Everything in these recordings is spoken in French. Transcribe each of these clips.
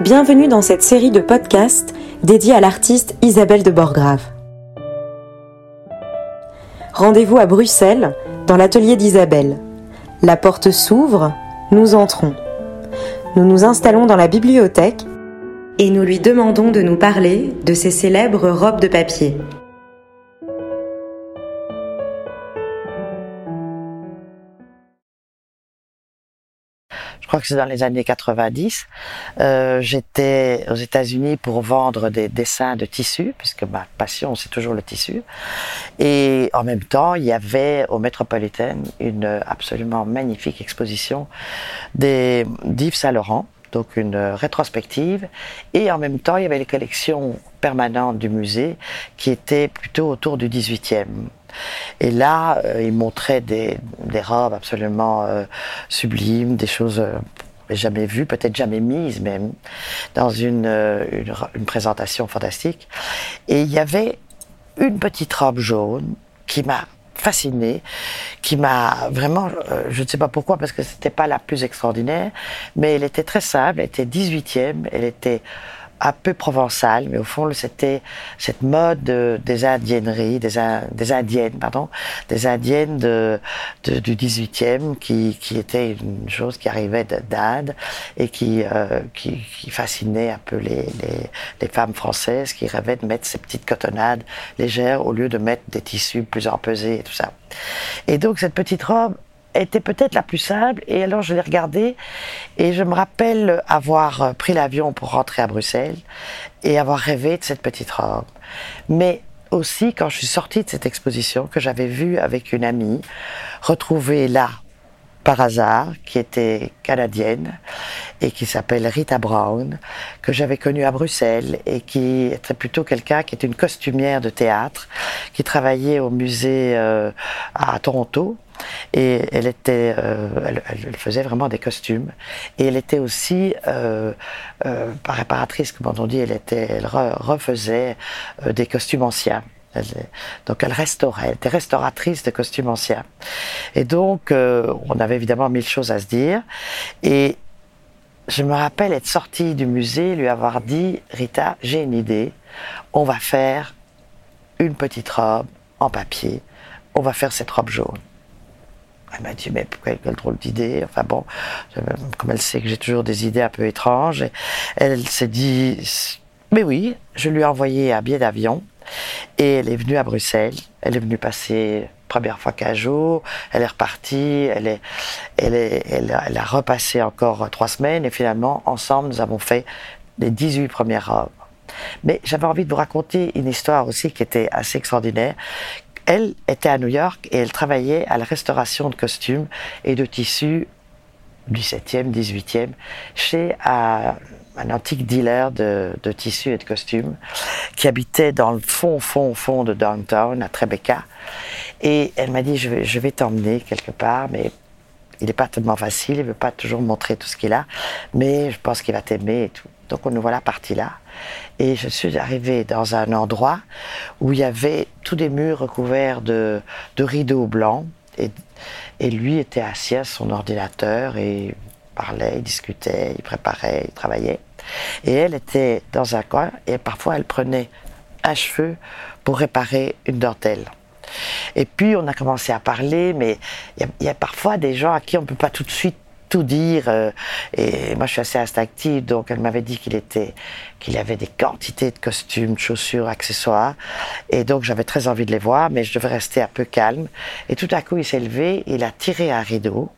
Bienvenue dans cette série de podcasts dédiée à l'artiste Isabelle de Borgrave. Rendez-vous à Bruxelles, dans l'atelier d'Isabelle. La porte s'ouvre, nous entrons. Nous nous installons dans la bibliothèque et nous lui demandons de nous parler de ses célèbres robes de papier. Crois que c'est dans les années 90. Euh, J'étais aux États-Unis pour vendre des dessins de tissu, puisque ma passion c'est toujours le tissu. Et en même temps, il y avait au Metropolitan une absolument magnifique exposition des d'Yves Saint Laurent donc une rétrospective, et en même temps il y avait les collections permanentes du musée qui étaient plutôt autour du 18e. Et là, euh, il montrait des, robes absolument euh, sublimes, des choses euh, jamais vues, peut-être jamais mises même, dans une, une, une, présentation fantastique. Et il y avait une petite robe jaune qui m'a fascinée, qui m'a vraiment, je ne sais pas pourquoi, parce que c'était pas la plus extraordinaire, mais elle était très simple, elle était 18e, elle était un peu provençal, mais au fond, c'était cette mode des indienneries, des, indiennes, pardon, des indiennes du 18e, qui, était une chose qui arrivait d'Inde et qui, euh, qui, fascinait un peu les, les, les, femmes françaises qui rêvaient de mettre ces petites cotonnades légères au lieu de mettre des tissus plus empesés et tout ça. Et donc, cette petite robe, était peut-être la plus simple. Et alors je l'ai regardée et je me rappelle avoir pris l'avion pour rentrer à Bruxelles et avoir rêvé de cette petite robe. Mais aussi quand je suis sortie de cette exposition que j'avais vue avec une amie, retrouvée là par hasard, qui était canadienne et qui s'appelle Rita Brown, que j'avais connue à Bruxelles et qui était plutôt quelqu'un qui était une costumière de théâtre, qui travaillait au musée euh, à Toronto et euh, elle, faisait vraiment des costumes. Et elle était aussi, euh, euh, réparatrice, comme on dit, elle refaisait euh, des costumes anciens. Donc elle restaurait, elle était restauratrice de costumes anciens. Et donc on avait évidemment mille choses à se dire. Et je me rappelle être sortie du musée, lui avoir dit, Rita, j'ai une idée, on va faire une petite robe en papier, on va faire cette robe jaune. Elle m'a dit, mais quelle, quelle drôle d'idée. Enfin bon, comme elle sait que j'ai toujours des idées un peu étranges, elle s'est dit, mais oui, je lui ai envoyé un billet d'avion et elle est venue à Bruxelles. Elle est venue passer première fois 15 jours, elle est repartie, elle, est, elle, est, elle, elle, a repassé encore trois semaines et finalement, ensemble, nous avons fait les 18 premières robes. Mais j'avais envie de vous raconter une histoire aussi qui était assez extraordinaire, elle était à New York et elle travaillait à la restauration de costumes et de tissus du 7e, 18e, chez un, antique dealer de, tissus et de costumes qui habitait dans le fond, fond, fond de downtown, à Tribeca. Et elle m'a dit, je vais, je vais t'emmener quelque part, mais il n'est pas tellement facile, il ne veut pas toujours montrer tout ce qu'il a, mais je pense qu'il va t'aimer et tout. Donc nous voilà partis là. Et je suis arrivée dans un endroit où il y avait tous des murs recouverts de, de rideaux blancs. Et, lui était assis à son ordinateur et parlait, discutait, préparait, il travaillait. Et elle était dans un coin et parfois elle prenait un cheveu pour réparer une dentelle. Et puis on a commencé à parler, mais il y, y, a parfois des gens à qui on ne peut pas tout de suite tout dire. Euh, et moi, je suis assez instinctive, donc elle m'avait dit qu'il était, qu'il avait des quantités de costumes, de chaussures, accessoires. Et donc, j'avais très envie de les voir, mais je devais rester un peu calme. Et tout à coup, il s'est levé, il a tiré un rideau.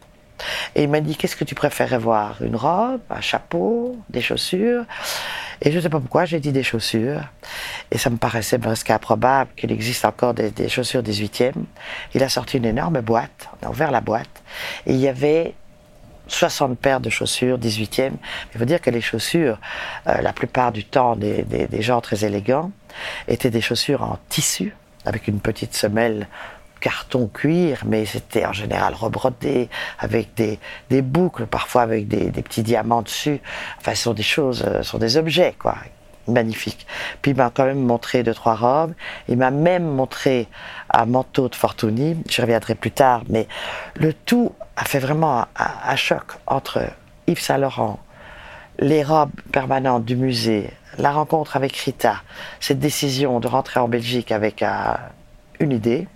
Et il m'a dit, qu'est-ce que tu préférais voir? Une robe, un chapeau, des chaussures? Et je ne sais pas pourquoi, j'ai dit des chaussures. Et ça me paraissait presque improbable qu'il existe encore des, des chaussures 18e. Il a sorti une énorme boîte, on a ouvert la boîte, et il y avait 60 paires de chaussures, 18e. Il faut dire que les chaussures, euh, la plupart du temps des, des, gens très élégants, étaient des chaussures en tissu, avec une petite semelle carton cuir, mais c'était en général rebrodé, avec des, des boucles, parfois avec des, petits diamants dessus. Enfin, ce sont des choses, ce sont des objets, quoi. Magnifique. Puis il m'a quand même montré deux, trois robes. Il m'a même montré un manteau de Fortuny. Je reviendrai plus tard, mais le tout a fait vraiment un, choc entre Yves Saint Laurent les robes permanentes du musée, la rencontre avec Rita, cette décision de rentrer en Belgique avec une idée,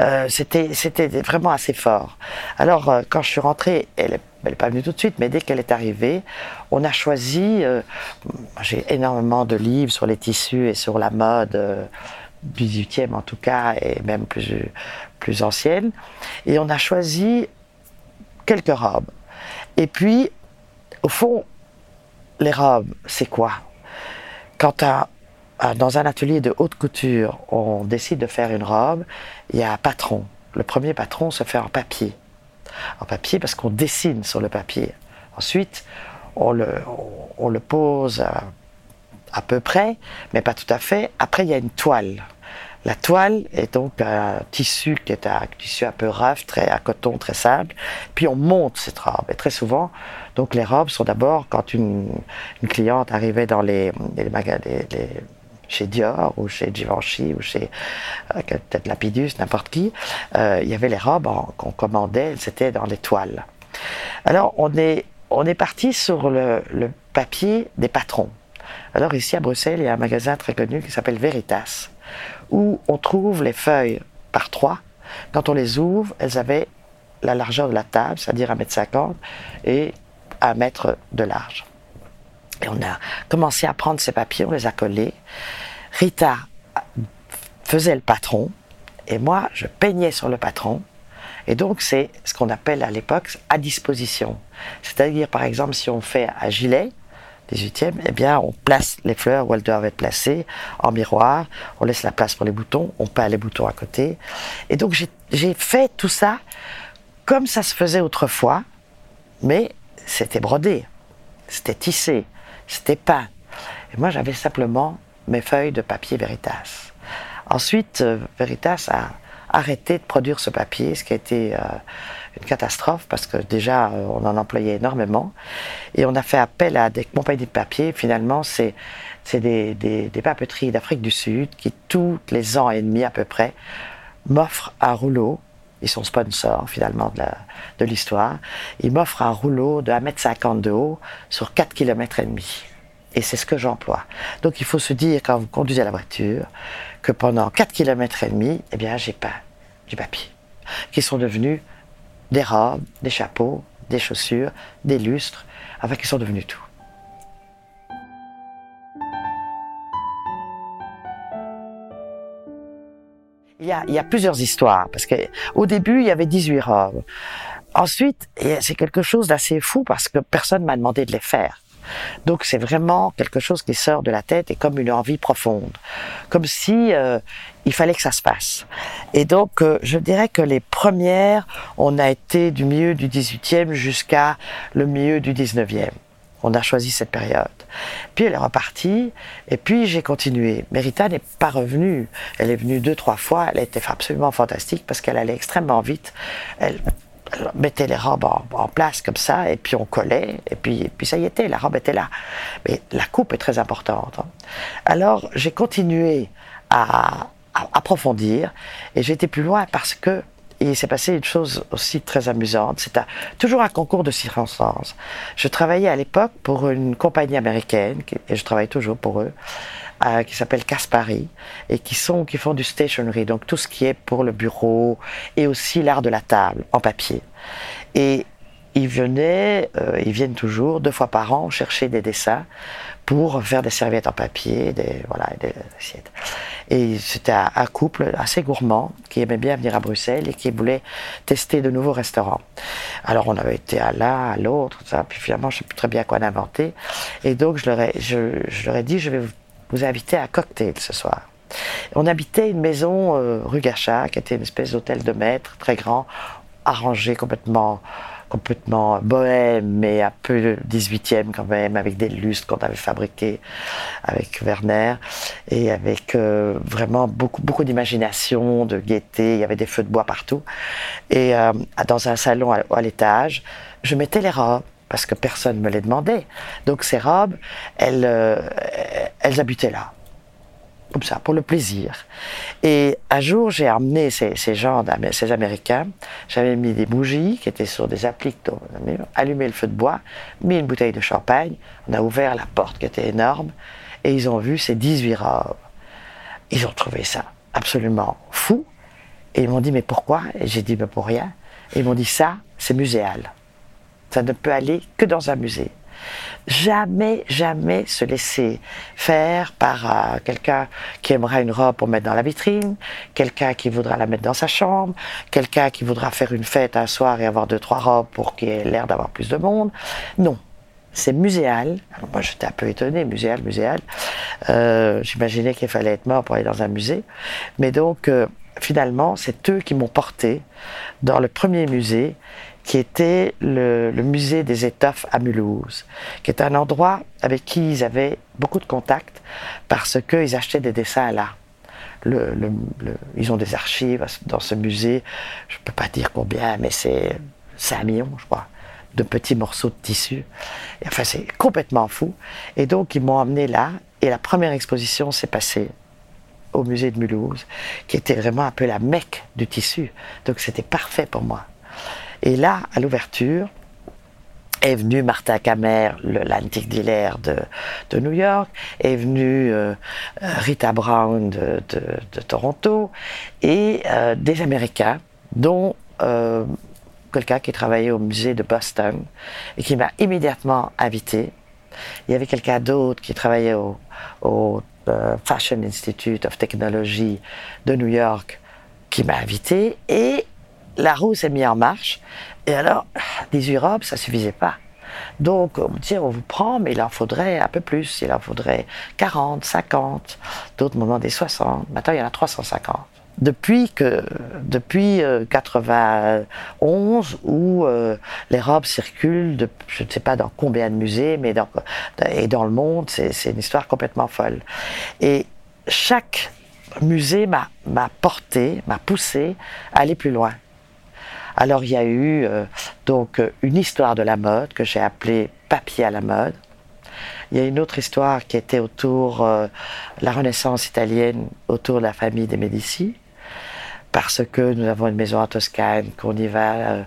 euh, c'était c'était vraiment assez fort. Alors euh, quand je suis rentrée, elle n'est pas venue tout de suite, mais dès qu'elle est arrivée, on a choisi. J'ai énormément de livres sur les tissus et sur la mode du 18e en tout cas, et même plus plus ancienne, et on a choisi quelques robes. Et puis, au fond, les robes, c'est quoi? Quand dans un atelier de haute couture, on décide de faire une robe, il y a un patron. Le premier patron se fait en papier. En papier parce qu'on dessine sur le papier. Ensuite, on le, on, le pose à, peu près, mais pas tout à fait. Après, il y a une toile. La toile est donc un tissu qui est un tissu un peu rough, très à coton, très simple. Puis on monte cette robe. Et très souvent, donc les robes sont d'abord quand une, cliente arrivait dans les, les magasins, chez Dior ou chez Givenchy ou chez euh, peut-être Lapidus, n'importe qui, euh, il y avait les robes qu'on commandait, c'était dans les toiles. Alors on est on est parti sur le, papier des patrons. Alors ici à Bruxelles, il y a un magasin très connu qui s'appelle Veritas où on trouve les feuilles par trois. Quand on les ouvre, elles avaient la largeur de la table, c'est-à-dire 1m50 et 1 mètre de large. Et on a commencé à prendre ces papiers, on les a collés. Rita faisait le patron et moi, je peignais sur le patron. Et donc, c'est ce qu'on appelle à l'époque à disposition. C'est-à-dire, par exemple, si on fait un gilet, 18e, eh bien, on place les fleurs où elles doivent être placées en miroir, on laisse la place pour les boutons, on peint les boutons à côté. Et donc, j'ai fait tout ça comme ça se faisait autrefois, mais c'était brodé, c'était tissé, c'était peint. Et moi, j'avais simplement mes feuilles de papier Veritas. Ensuite, euh, Veritas a arrêté de produire ce papier, ce qui a été euh, une catastrophe parce que déjà euh, on en employait énormément et on a fait appel à des compagnies de papier. Finalement, c'est des, des, des, papeteries d'Afrique du Sud qui tous les ans et demi à peu près m'offrent un rouleau. Ils sont sponsors finalement de l'histoire. Ils m'offrent un rouleau de 1m50 de haut sur 4 km et demi. Et c'est ce que j'emploie. Donc il faut se dire quand vous conduisez la voiture que pendant 4 km et demi, eh bien j'ai pas du papier qui sont devenus des robes, des chapeaux, des chaussures, des lustres, enfin qui sont devenus tout. Il y, a, il y a plusieurs histoires, parce qu'au début, il y avait 18 robes. Ensuite, c'est quelque chose d'assez fou parce que personne m'a demandé de les faire. Donc c'est vraiment quelque chose qui sort de la tête et comme une envie profonde, comme si euh, il fallait que ça se passe. Et donc euh, je dirais que les premières, on a été du milieu du 18e jusqu'à le milieu du 19e. On a choisi cette période. Puis elle est repartie, et puis j'ai continué. Mérita n'est pas revenue. Elle est venue deux, trois fois. Elle était absolument fantastique parce qu'elle allait extrêmement vite. Elle mettait les robes en, place comme ça, et puis on collait, et puis, ça y était, la robe était là. Mais la coupe est très importante. Hein. Alors j'ai continué à, approfondir, et j'ai été plus loin parce que il s'est passé une chose aussi très amusante. C'est toujours un concours de circonstances. Je travaillais à l'époque pour une compagnie américaine, et je travaille toujours pour eux, euh, qui s'appelle Caspari et qui font du stationery, donc tout ce qui est pour le bureau et aussi l'art de la table en papier. Et ils venaient, euh, ils viennent toujours deux fois par an chercher des dessins pour faire des serviettes en papier, des voilà, des assiettes. Et c'était un, couple assez gourmand qui aimait bien venir à Bruxelles et qui voulait tester de nouveaux restaurants. Alors on avait été à l'un, à l'autre, ça, puis finalement je sais plus très bien quoi inventer. Et donc je leur ai, je, leur ai dit je vais vous invité à cocktail ce soir. On habitait une maison euh, rue Gachat, qui était une espèce d'hôtel de maître, très grand, arrangé complètement, complètement bohème, mais un peu 18e quand même, avec des lustres qu'on avait fabriqués avec Werner, et avec euh, vraiment beaucoup, beaucoup d'imagination, de gaieté. Il y avait des feux de bois partout. Et euh, dans un salon à l'étage, je mettais les robes parce que personne ne me les demandait. Donc ces robes, elles, euh, elles habitaient là. Comme ça, pour le plaisir. Et un jour, j'ai ces, ces gens, ces Américains, j'avais mis des bougies qui étaient sur des appliques, allumé le feu de bois, mis une bouteille de champagne, on a ouvert la porte qui était énorme, et ils ont vu ces 18 robes. Ils ont trouvé ça absolument fou, et ils m'ont dit, mais pourquoi? Et j'ai dit, mais pour rien. Et ils m'ont dit, ça, c'est muséal. Ça ne peut aller que dans un musée. Jamais, jamais se laisser faire par euh, quelqu'un qui aimera une robe pour mettre dans la vitrine, quelqu'un qui voudra la mettre dans sa chambre, quelqu'un qui voudra faire une fête un soir et avoir deux, trois robes pour qu'il ait l'air d'avoir plus de monde. Non. C'est muséal. moi, j'étais un peu étonné, muséal, muséal. Euh, J'imaginais qu'il fallait être mort pour aller dans un musée. Mais donc, euh, finalement, c'est eux qui m'ont porté dans le premier musée qui était le, musée des étoffes à Mulhouse, qui est un endroit avec qui ils avaient beaucoup de contacts parce qu'ils achetaient des dessins là. Le, ils ont des archives dans ce musée, je ne peux pas dire combien, mais c'est 5 millions, je crois, de petits morceaux de tissu. Et enfin, c'est complètement fou. Et donc, ils m'ont emmené là, et la première exposition s'est passée au musée de Mulhouse, qui était vraiment un peu la mecque du tissu. Donc, c'était parfait pour moi. Et là, à l'ouverture, est venu Martha Kamer, l'antique dealer de, New York, est venu euh, Rita Brown de, Toronto, et euh, des Américains, dont euh, quelqu'un qui travaillait au musée de Boston, et qui m'a immédiatement invité. Il y avait quelqu'un d'autre qui travaillait au, au Fashion Institute of Technology de New York, qui m'a invité, et la roue s'est mise en marche. Et alors, 18 robes, ça suffisait pas. Donc, on me dit, on vous prend, mais il en faudrait un peu plus. Il en faudrait 40, 50, d'autres moments des 60. Maintenant, il y en a 350. Depuis que, depuis 91, euh, où euh, les robes circulent, je ne sais pas dans combien de musées, mais et dans le monde, c'est une histoire complètement folle. Et chaque musée m'a porté, m'a poussé à aller plus loin. Alors il y a eu euh, donc euh, une histoire de la mode que j'ai appelée Papier à la mode. Il y a une autre histoire qui était autour euh, la Renaissance italienne, autour de la famille des Médicis parce que nous avons une maison en Toscane, qu'on y va, euh,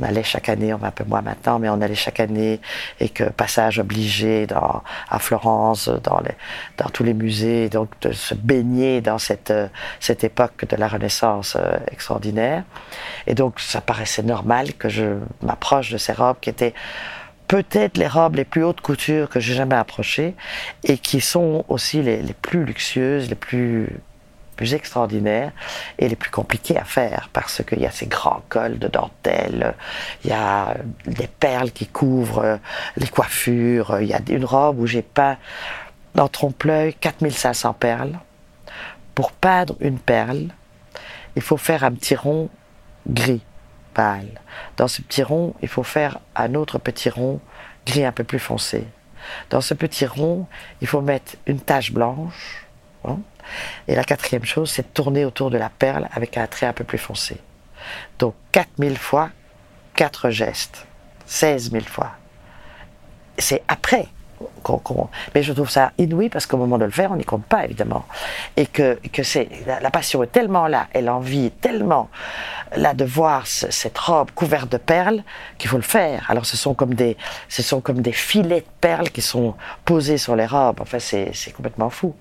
on allait chaque année, on va un peu moins maintenant, mais on allait chaque année, et que passage obligé dans, à Florence, dans, les, dans tous les musées, donc de se baigner dans cette, euh, cette époque de la Renaissance euh, extraordinaire. Et donc ça paraissait normal que je m'approche de ces robes qui étaient peut-être les robes les plus hautes couture que j'ai jamais approchées et qui sont aussi les plus luxueuses, les plus plus extraordinaires et les plus compliqués à faire parce qu'il y a ces grands cols de dentelle, il y a des perles qui couvrent les coiffures, il y a une robe où j'ai peint dans trompe-l'œil 4500 perles. Pour peindre une perle, il faut faire un petit rond gris pâle. Dans ce petit rond, il faut faire un autre petit rond gris un peu plus foncé. Dans ce petit rond, il faut mettre une tache blanche. Hein, et la quatrième chose, c'est de tourner autour de la perle avec un trait un peu plus foncé. Donc 4000 fois, 4 gestes. 16 000 fois. C'est après mais je trouve ça inouï parce qu'au moment de le faire, on n'y compte pas évidemment. Et que, que c'est la, passion est tellement là, et l'envie tellement là de voir cette robe couverte de perles qu'il faut le faire. Alors ce sont comme des, ce sont comme des filets de perles qui sont posés sur les robes. Enfin, c'est, complètement fou.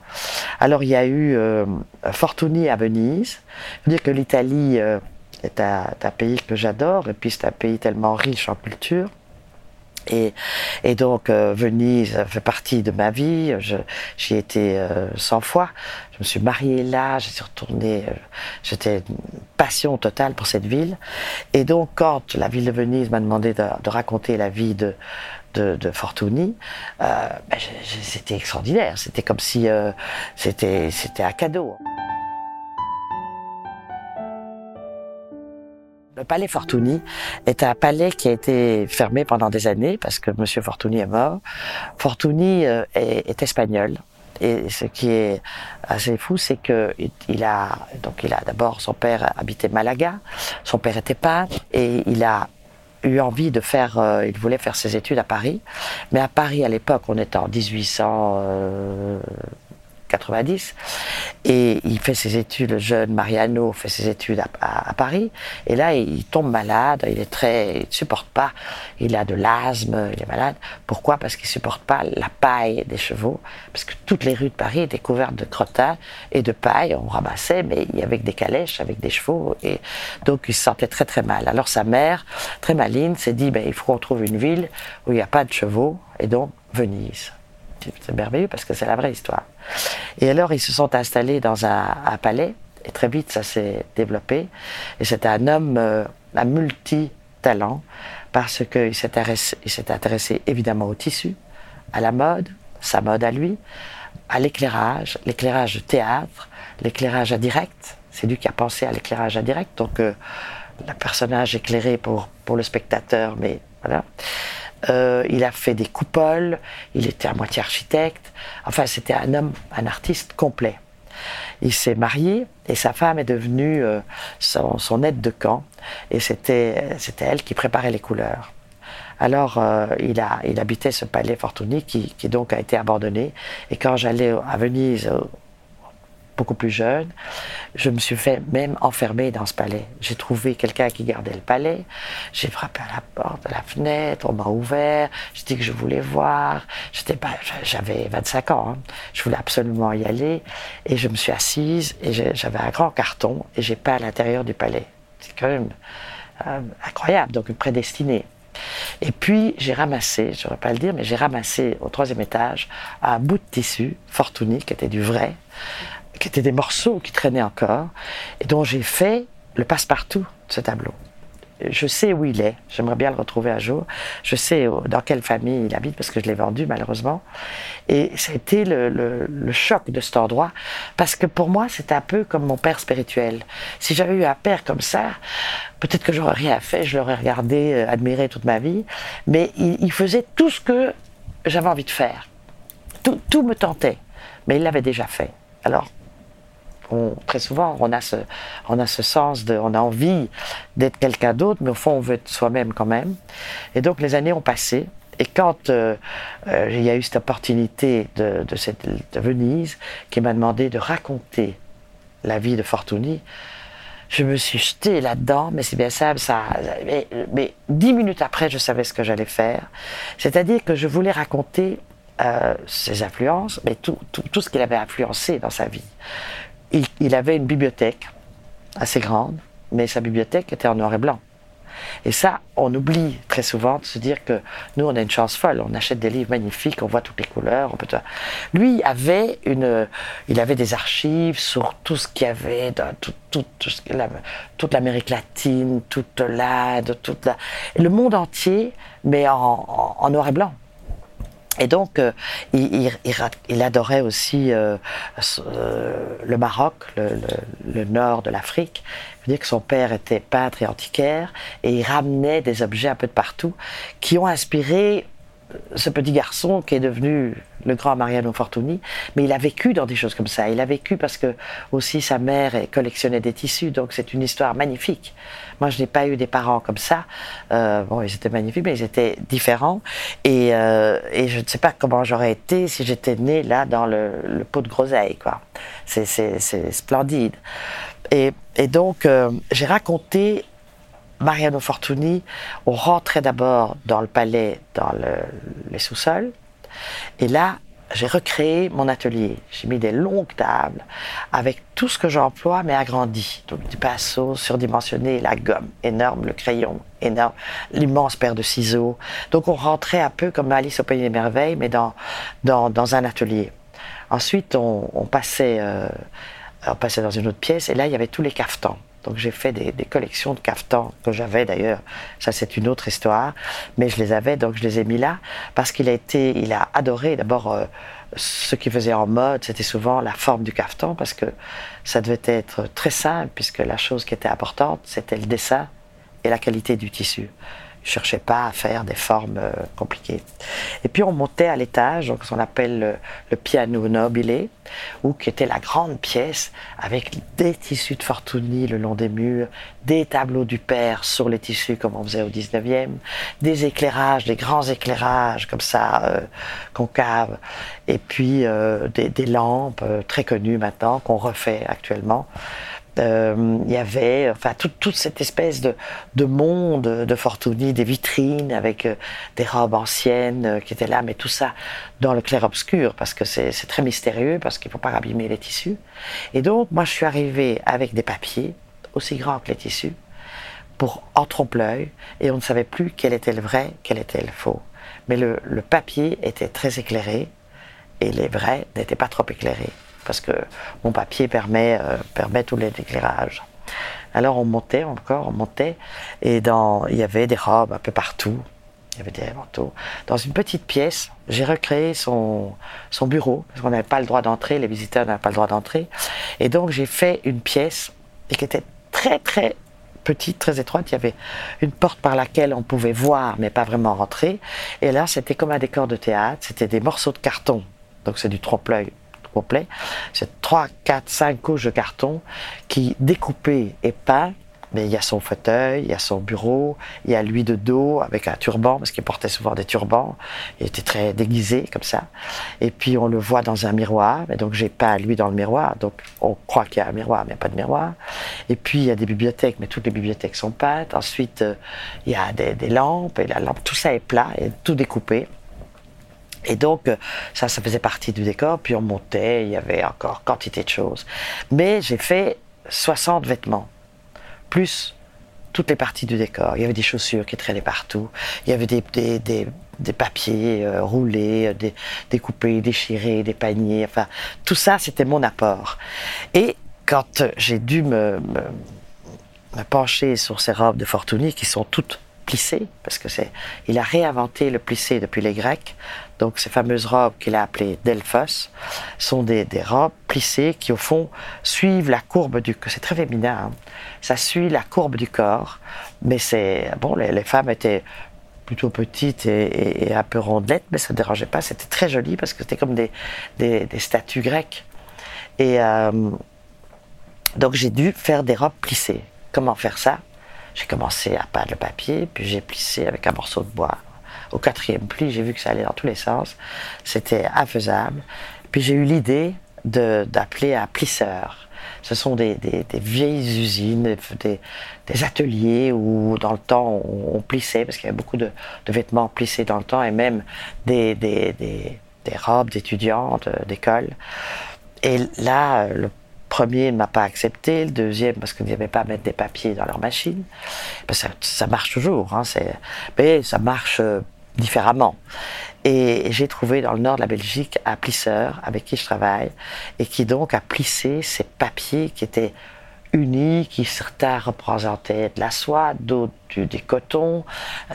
Alors il y a eu euh, Fortuny à Venise. Je veux dire que l'Italie euh, est un pays que j'adore et puis c'est un pays tellement riche en culture. Et, donc euh, Venise fait partie de ma vie. J'y ai été 100 euh, fois. Je me suis mariée là. Je suis retournée. Euh, J'étais une passion totale pour cette ville. Et donc quand la ville de Venise m'a demandé de, raconter la vie de de, Fortuny, ben, c'était extraordinaire. C'était comme si c'était un cadeau. Le palais Fortuny est un palais qui a été fermé pendant des années parce que Monsieur Fortuny est mort. Fortuny euh, est, espagnol. Et ce qui est assez fou, c'est que il a donc il a d'abord son père habitait Malaga, son père était peintre et il a eu envie de faire, euh, il voulait faire ses études à Paris, mais à Paris à l'époque on était en 1800. 90. Et il fait ses études, le jeune Mariano fait ses études à, Paris. Et là, il tombe malade, il est très, il ne supporte pas. Il a de l'asthme, il est malade. Pourquoi? Parce qu'il supporte pas la paille des chevaux. Parce que toutes les rues de Paris étaient couvertes de crottin et de paille. On ramassait, mais il y avait des calèches avec des chevaux. Et donc, il se sentait très très mal. Alors sa mère, très maligne, s'est dit, ben, il faut qu'on trouve une ville où il n'y a pas de chevaux. Et donc, Venise. C'est merveilleux parce que c'est la vraie histoire. Et alors, ils se sont installés dans un, palais, et très vite, ça s'est développé. Et c'était un homme euh, à multi-talent, parce qu'il s'est intéressé, évidemment au tissu, à la mode, sa mode à lui, à l'éclairage, l'éclairage théâtre, l'éclairage à direct. C'est lui qui a pensé à l'éclairage à direct, donc euh, le personnage éclairé pour, pour le spectateur, mais voilà. Euh, il a fait des coupoles, il était à moitié architecte. Enfin, c'était un homme, un artiste complet. Il s'est marié et sa femme est devenue euh, son, aide de camp et c'était elle qui préparait les couleurs. Alors, euh, il, a, il habitait ce palais Fortuny qui, qui donc a été abandonné. Et quand j'allais à Venise beaucoup plus jeune, je me suis fait même enfermer dans ce palais. J'ai trouvé quelqu'un qui gardait le palais. J'ai frappé à la porte, à la fenêtre, on m'a ouvert. J'ai dit que je voulais voir. J'étais pas, j'avais 25 ans. Hein. Je voulais absolument y aller. Et je me suis assise et j'avais un grand carton et j'ai pas à l'intérieur du palais. C'est quand même euh, incroyable, donc prédestiné. Et puis j'ai ramassé, je ne pas le dire, mais j'ai ramassé au troisième étage un bout de tissu Fortuny qui était du vrai, qui étaient des morceaux qui traînaient encore, et dont j'ai fait le passe-partout de ce tableau. Je sais où il est, j'aimerais bien le retrouver un jour. Je sais dans quelle famille il habite parce que je l'ai vendu malheureusement. Et c'était le, le, choc de cet endroit parce que pour moi c'est un peu comme mon père spirituel. Si j'avais eu un père comme ça, peut-être que j'aurais rien fait, je l'aurais regardé, euh, admiré toute ma vie. Mais il, il faisait tout ce que j'avais envie de faire. Tout, tout me tentait, mais il l'avait déjà fait. Alors très souvent, on a, ce, on a ce sens de, on a envie d'être quelqu'un d'autre, mais au fond, on veut être soi-même quand même. Et donc, les années ont passé. Et quand euh, euh, il y a eu cette opportunité de, cette, Venise, qui m'a demandé de raconter la vie de Fortuny, je me suis jetée là-dedans, mais c'est bien simple, ça, mais, mais, dix minutes après, je savais ce que j'allais faire. C'est-à-dire que je voulais raconter euh, ses influences, mais tout, tout, tout ce qu'il avait influencé dans sa vie il, avait une bibliothèque assez grande, mais sa bibliothèque était en noir et blanc. Et ça, on oublie très souvent de se dire que nous, on a une chance folle. On achète des livres magnifiques, on voit toutes les couleurs. On peut... Lui avait une, il avait des archives sur tout ce qu'il y avait dans toute l'Amérique latine, toute l'Inde, toute la, le monde entier, mais en noir et blanc. Et donc, euh, il, adorait aussi euh, euh, le Maroc, le, nord de l'Afrique. Dire que son père était peintre et antiquaire, et il ramenait des objets un peu de partout qui ont inspiré ce petit garçon qui est devenu le grand Mariano Fortuny, mais il a vécu dans des choses comme ça. Il a vécu parce que aussi sa mère collectionnait des tissus, donc c'est une histoire magnifique. Moi, je n'ai pas eu des parents comme ça. Euh, bon, ils étaient magnifiques, mais ils étaient différents. Et, euh, et je ne sais pas comment j'aurais été si j'étais né là dans le, pot de groseille, quoi. C'est splendide. Et, et donc, euh, j'ai raconté Mariano Fortuny, on rentrait d'abord dans le palais, dans les sous-sols, et là, j'ai recréé mon atelier. J'ai mis des longues tables avec tout ce que j'emploie, mais agrandi. Donc du pinceau surdimensionné, la gomme énorme, le crayon énorme, l'immense paire de ciseaux. Donc on rentrait un peu comme Alice au Pays des Merveilles, mais dans, dans, un atelier. Ensuite, on, passait, euh, on passait dans une autre pièce, et là, il y avait tous les cafetans. Donc j'ai fait des, collections de caftans que j'avais d'ailleurs. Ça c'est une autre histoire, mais je les avais donc je les ai mis là parce qu'il a été, il a adoré d'abord euh, ce qu'il faisait en mode, c'était souvent la forme du caftan parce que ça devait être très simple puisque la chose qui était importante c'était le dessin et la qualité du tissu. Je cherchais pas à faire des formes euh, compliquées. Et puis on montait à l'étage, donc ce qu'on appelle le, piano nobile, où qui était la grande pièce avec des tissus de Fortuny le long des murs, des tableaux du père sur les tissus comme on faisait au 19e, des éclairages, des grands éclairages comme ça, euh, concaves, et puis euh, des, des, lampes euh, très connues maintenant qu'on refait actuellement. Euh, il y avait enfin toute, cette espèce de, de, monde de Fortuny, des vitrines avec euh, des robes anciennes euh, qui étaient là, mais tout ça dans le clair-obscur parce que c'est très mystérieux, parce qu'il ne faut pas abîmer les tissus. Et donc, moi, je suis arrivée avec des papiers aussi grands que les tissus pour en trompe-l'œil et on ne savait plus quel était le vrai, quel était le faux. Mais le papier était très éclairé et les vrais n'étaient pas trop éclairés parce que mon papier permet, euh, permet tout l'éclairage. Alors on montait encore, on montait, et il y avait des robes un peu partout. Il y avait des manteaux. Dans une petite pièce, j'ai recréé son, son bureau, parce qu'on n'avait pas le droit d'entrer, les visiteurs n'avaient pas le droit d'entrer. Et donc j'ai fait une pièce qui était très très petite, très étroite. Il y avait une porte par laquelle on pouvait voir, mais pas vraiment rentrer. Et là, c'était comme un décor de théâtre. C'était des morceaux de carton. Donc c'est du trompe-l'œil complet. C'est 3, 4, 5 couches de carton qui, découpées et peints, mais il y a son fauteuil, il y a son bureau, il y a lui de dos avec un turban, parce qu'il portait souvent des turbans. Il était très déguisé comme ça. Et puis on le voit dans un miroir, et donc j'ai peint lui dans le miroir. Donc on croit qu'il y a un miroir, mais il n'y a pas de miroir. Et puis il y a des bibliothèques, mais toutes les bibliothèques sont peintes. Ensuite euh, il y a des, des lampes, et la lampe, tout ça est plat, et tout découpé. Et donc, euh, ça, ça faisait partie du décor. Puis on montait, il y avait encore quantité de choses. Mais j'ai fait 60 vêtements, plus toutes les parties du décor. Il y avait des chaussures qui traînaient partout. Il y avait des, des, papiers euh, roulés, des, découpés, déchirés, des paniers. Enfin, tout ça, c'était mon apport. Et quand j'ai dû me, me pencher sur ces robes de Fortuny, qui sont toutes plissé, parce que c'est, il a réinventé le plissé depuis les Grecs. Donc ces fameuses robes qu'il a appelées Delphos sont des, robes plissées qui au fond suivent la courbe du corps. C'est très féminin, hein. ça suit la courbe du corps. Mais c'est bon, les, femmes étaient plutôt petites et, un peu rondelettes, mais ça ne dérangeait pas. C'était très joli parce que c'était comme des, statues grecques. Et euh, donc j'ai dû faire des robes plissées. Comment faire ça? J'ai commencé à peindre le papier, puis j'ai plissé avec un morceau de bois. Au quatrième pli, j'ai vu que ça allait dans tous les sens. C'était infaisable. Puis j'ai eu l'idée d'appeler un plisseur. Ce sont des, des, vieilles usines, des, des, ateliers où dans le temps on, on plissait, parce qu'il y avait beaucoup de, de, vêtements plissés dans le temps, et même des, des robes d'étudiantes d'école. Et là, le premier ne m'a pas accepté, le deuxième parce qu'ils n'avaient pas à mettre des papiers dans leur machine. Ça, marche toujours, hein, mais ça marche euh, différemment. Et j'ai trouvé dans le nord de la Belgique un plisseur avec qui je travaille et qui donc a plissé ces papiers qui étaient unis, qui certains représentaient de la soie, d'autres des cotons,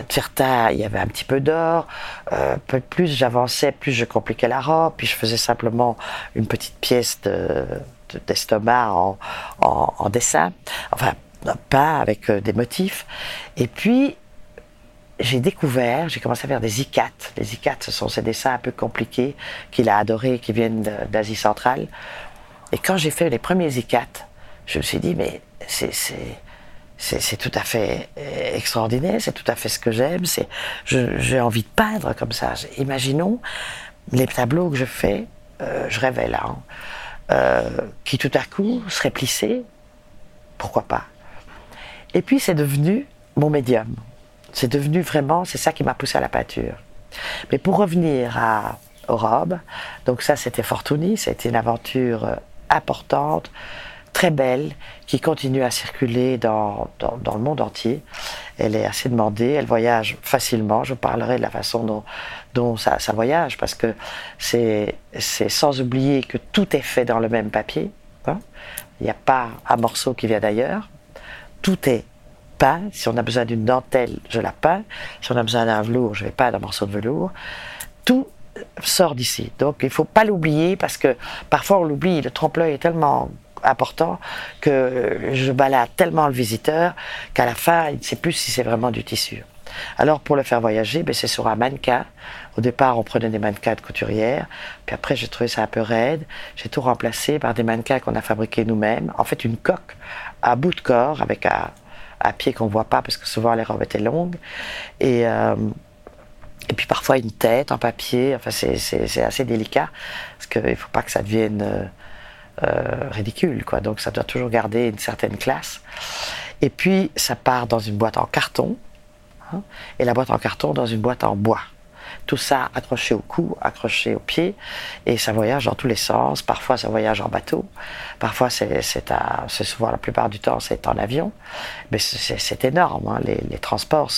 certains il y avait un petit peu d'or. Euh, plus j'avançais, plus je compliquais la robe, puis je faisais simplement une petite pièce de d'estomac en, dessin, enfin pas avec euh, des motifs. Et puis j'ai découvert, j'ai commencé à faire des ICAT. Les ICAT, ce sont ces dessins un peu compliqués qu'il a adorés, qui viennent d'Asie centrale. Et quand j'ai fait les premiers ICAT, je me suis dit, mais c'est tout à fait euh, extraordinaire, c'est tout à fait ce que j'aime. J'ai envie de peindre comme ça. Imaginons les tableaux que je fais, euh, je rêvais là. Hein. Euh, qui tout à coup serait plissé, pourquoi pas. Et puis c'est devenu mon médium. C'est devenu vraiment, c'est ça qui m'a poussé à la peinture. Mais pour revenir à, aux donc ça c'était Fortuny, c'était une aventure euh, importante, très belle, qui continue à circuler dans, dans, dans, le monde entier. Elle est assez demandée, elle voyage facilement. Je parlerai de la façon dont, dont ça, ça voyage, parce que c'est sans oublier que tout est fait dans le même papier. Hein. Il n'y a pas un morceau qui vient d'ailleurs. Tout est peint. Si on a besoin d'une dentelle, je la peins. Si on a besoin d'un velours, je vais peindre un morceau de velours. Tout sort d'ici. Donc il ne faut pas l'oublier parce que parfois on l'oublie. Le trompe-l'œil est tellement important que je balade tellement le visiteur qu'à la fin, il ne sait plus si c'est vraiment du tissu. Alors pour le faire voyager, ben, c'est sur un mannequin. Au départ, on prenait des mannequins de couturière, puis après j'ai trouvé ça un peu raide. J'ai tout remplacé par des mannequins qu'on a fabriqués nous-mêmes. En fait, une coque à bout de corps avec un, pied qu'on ne voit pas parce que souvent les robes étaient longues. Et, euh, puis parfois une tête en papier. Enfin, c'est assez délicat parce qu'il ne faut pas que ça devienne euh, euh, ridicule. Quoi. Donc ça doit toujours garder une certaine classe. Et puis ça part dans une boîte en carton Hein, et la boîte en carton dans une boîte en bois. Tout ça accroché au cou, accroché au pied, et ça voyage dans tous les sens. Parfois, ça voyage en bateau, parfois, c'est souvent la plupart du temps, c'est en avion. Mais c'est énorme, hein, les, transports,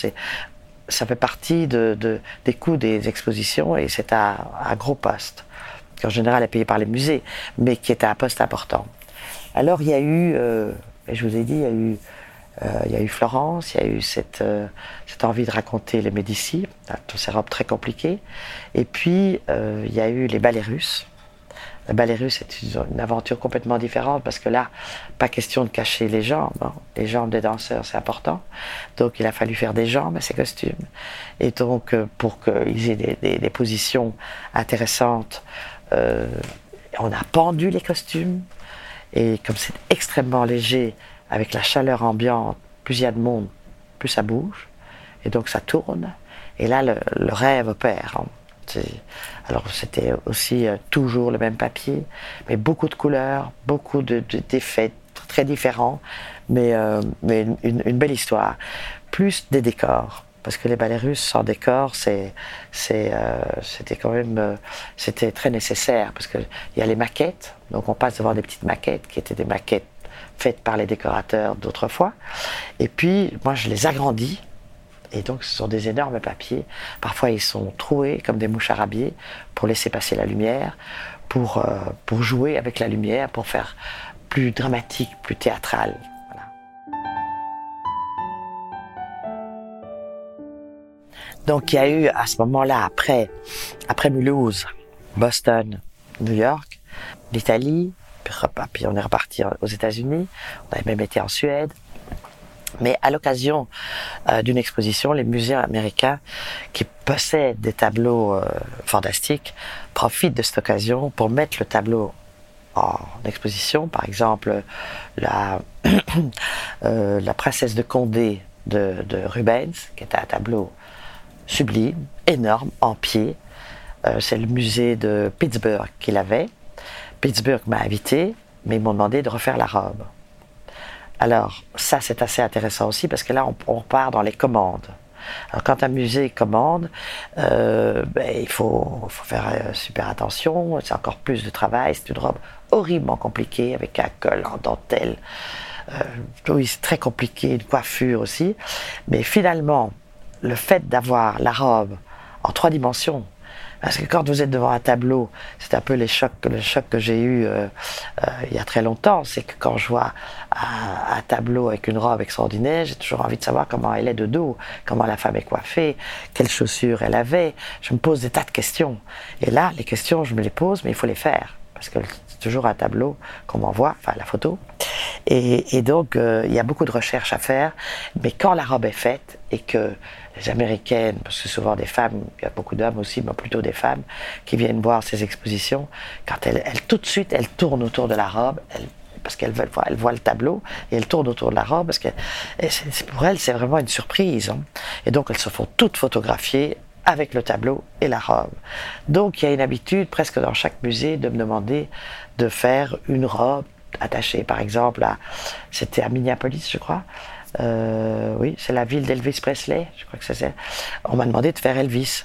ça fait partie de, des coûts des expositions et c'est à, gros poste, qui en général est payé par les musées, mais qui est un poste important. Alors il y a eu, euh, je vous ai dit, il y a eu il y a eu Florence, il y a eu cette, euh, envie de raconter les Médicis, toutes ces robes très compliquées. Et puis, euh, il y a eu les ballets russes. La ballet russe est une, aventure complètement différente parce que là, pas question de cacher les jambes. Hein. Les jambes des danseurs, c'est important. Donc, il a fallu faire des jambes à ces costumes. Et donc, pour qu'ils aient des, positions intéressantes, on a pendu les costumes. Et comme c'est extrêmement léger, avec la chaleur ambiante, plus il y a de monde, plus ça bouge. Et donc ça tourne. Et là, le, rêve opère. Hein. Alors c'était aussi euh, toujours le même papier, mais beaucoup de couleurs, beaucoup d'effets de, très différents, mais, euh, une, belle histoire. Plus des décors, parce que les ballets russes sans décor, c'est, euh, c'était quand même, très nécessaire, parce qu'il y a les maquettes, donc on passe devant des petites maquettes qui étaient des maquettes faites par les décorateurs d'autrefois. Et puis, moi, je les agrandis. Et donc, ce sont des énormes papiers. Parfois, ils sont troués comme des mouches arabiées pour laisser passer la lumière, pour, euh, pour jouer avec la lumière, pour faire plus dramatique, plus théâtral. Donc, il y a eu à ce moment-là, après, après Mulhouse, Boston, New York, l'Italie, puis on est reparti aux États-Unis, on avait même été en Suède. Mais à l'occasion euh, d'une exposition, les musées américains qui possèdent des tableaux euh, fantastiques profitent de cette occasion pour mettre le tableau en exposition. Par exemple, la, euh, la princesse de Condé de, de, Rubens, qui est un tableau sublime, énorme, en pied. C'est le musée de Pittsburgh qui l'avait. Pittsburgh m'a invité, mais ils m'ont demandé de refaire la robe. Alors, ça, c'est assez intéressant aussi parce que là, on, on part dans les commandes. Alors, quand un musée commande, euh, ben, il faut, faut, faire euh, super attention. C'est encore plus de travail. C'est une robe horriblement compliquée avec un col en dentelle. Euh, oui, c'est très compliqué. Une coiffure aussi. Mais finalement, le fait d'avoir la robe en trois dimensions, parce que quand vous êtes devant un tableau, c'est un peu le choc que j'ai eu euh, euh, il y a très longtemps, c'est que quand je vois un, tableau avec une robe extraordinaire, j'ai toujours envie de savoir comment elle est de dos, comment la femme est coiffée, quelles chaussures elle avait. Je me pose des tas de questions. Et là, les questions, je me les pose, mais il faut les faire. Parce que c'est toujours un tableau qu'on m'envoie, enfin la photo. Et, donc, euh, il y a beaucoup de recherches à faire. Mais quand la robe est faite et que les Américaines, parce que souvent des femmes, il y a beaucoup d'hommes aussi, mais plutôt des femmes, qui viennent voir ces expositions, quand elles, tout de suite, elles tournent autour de la robe, parce qu'elles voient, elles voient le tableau, et elles tournent autour de la robe, parce que pour elles, c'est vraiment une surprise. Hein. Et donc, elles se font toutes photographier avec le tableau et la robe. Donc, il y a une habitude, presque dans chaque musée, de me demander de faire une robe attachée, par exemple, à, c'était à Minneapolis, je crois, euh, oui, c'est la ville d'Elvis Presley, je crois que c'est On m'a demandé de faire Elvis.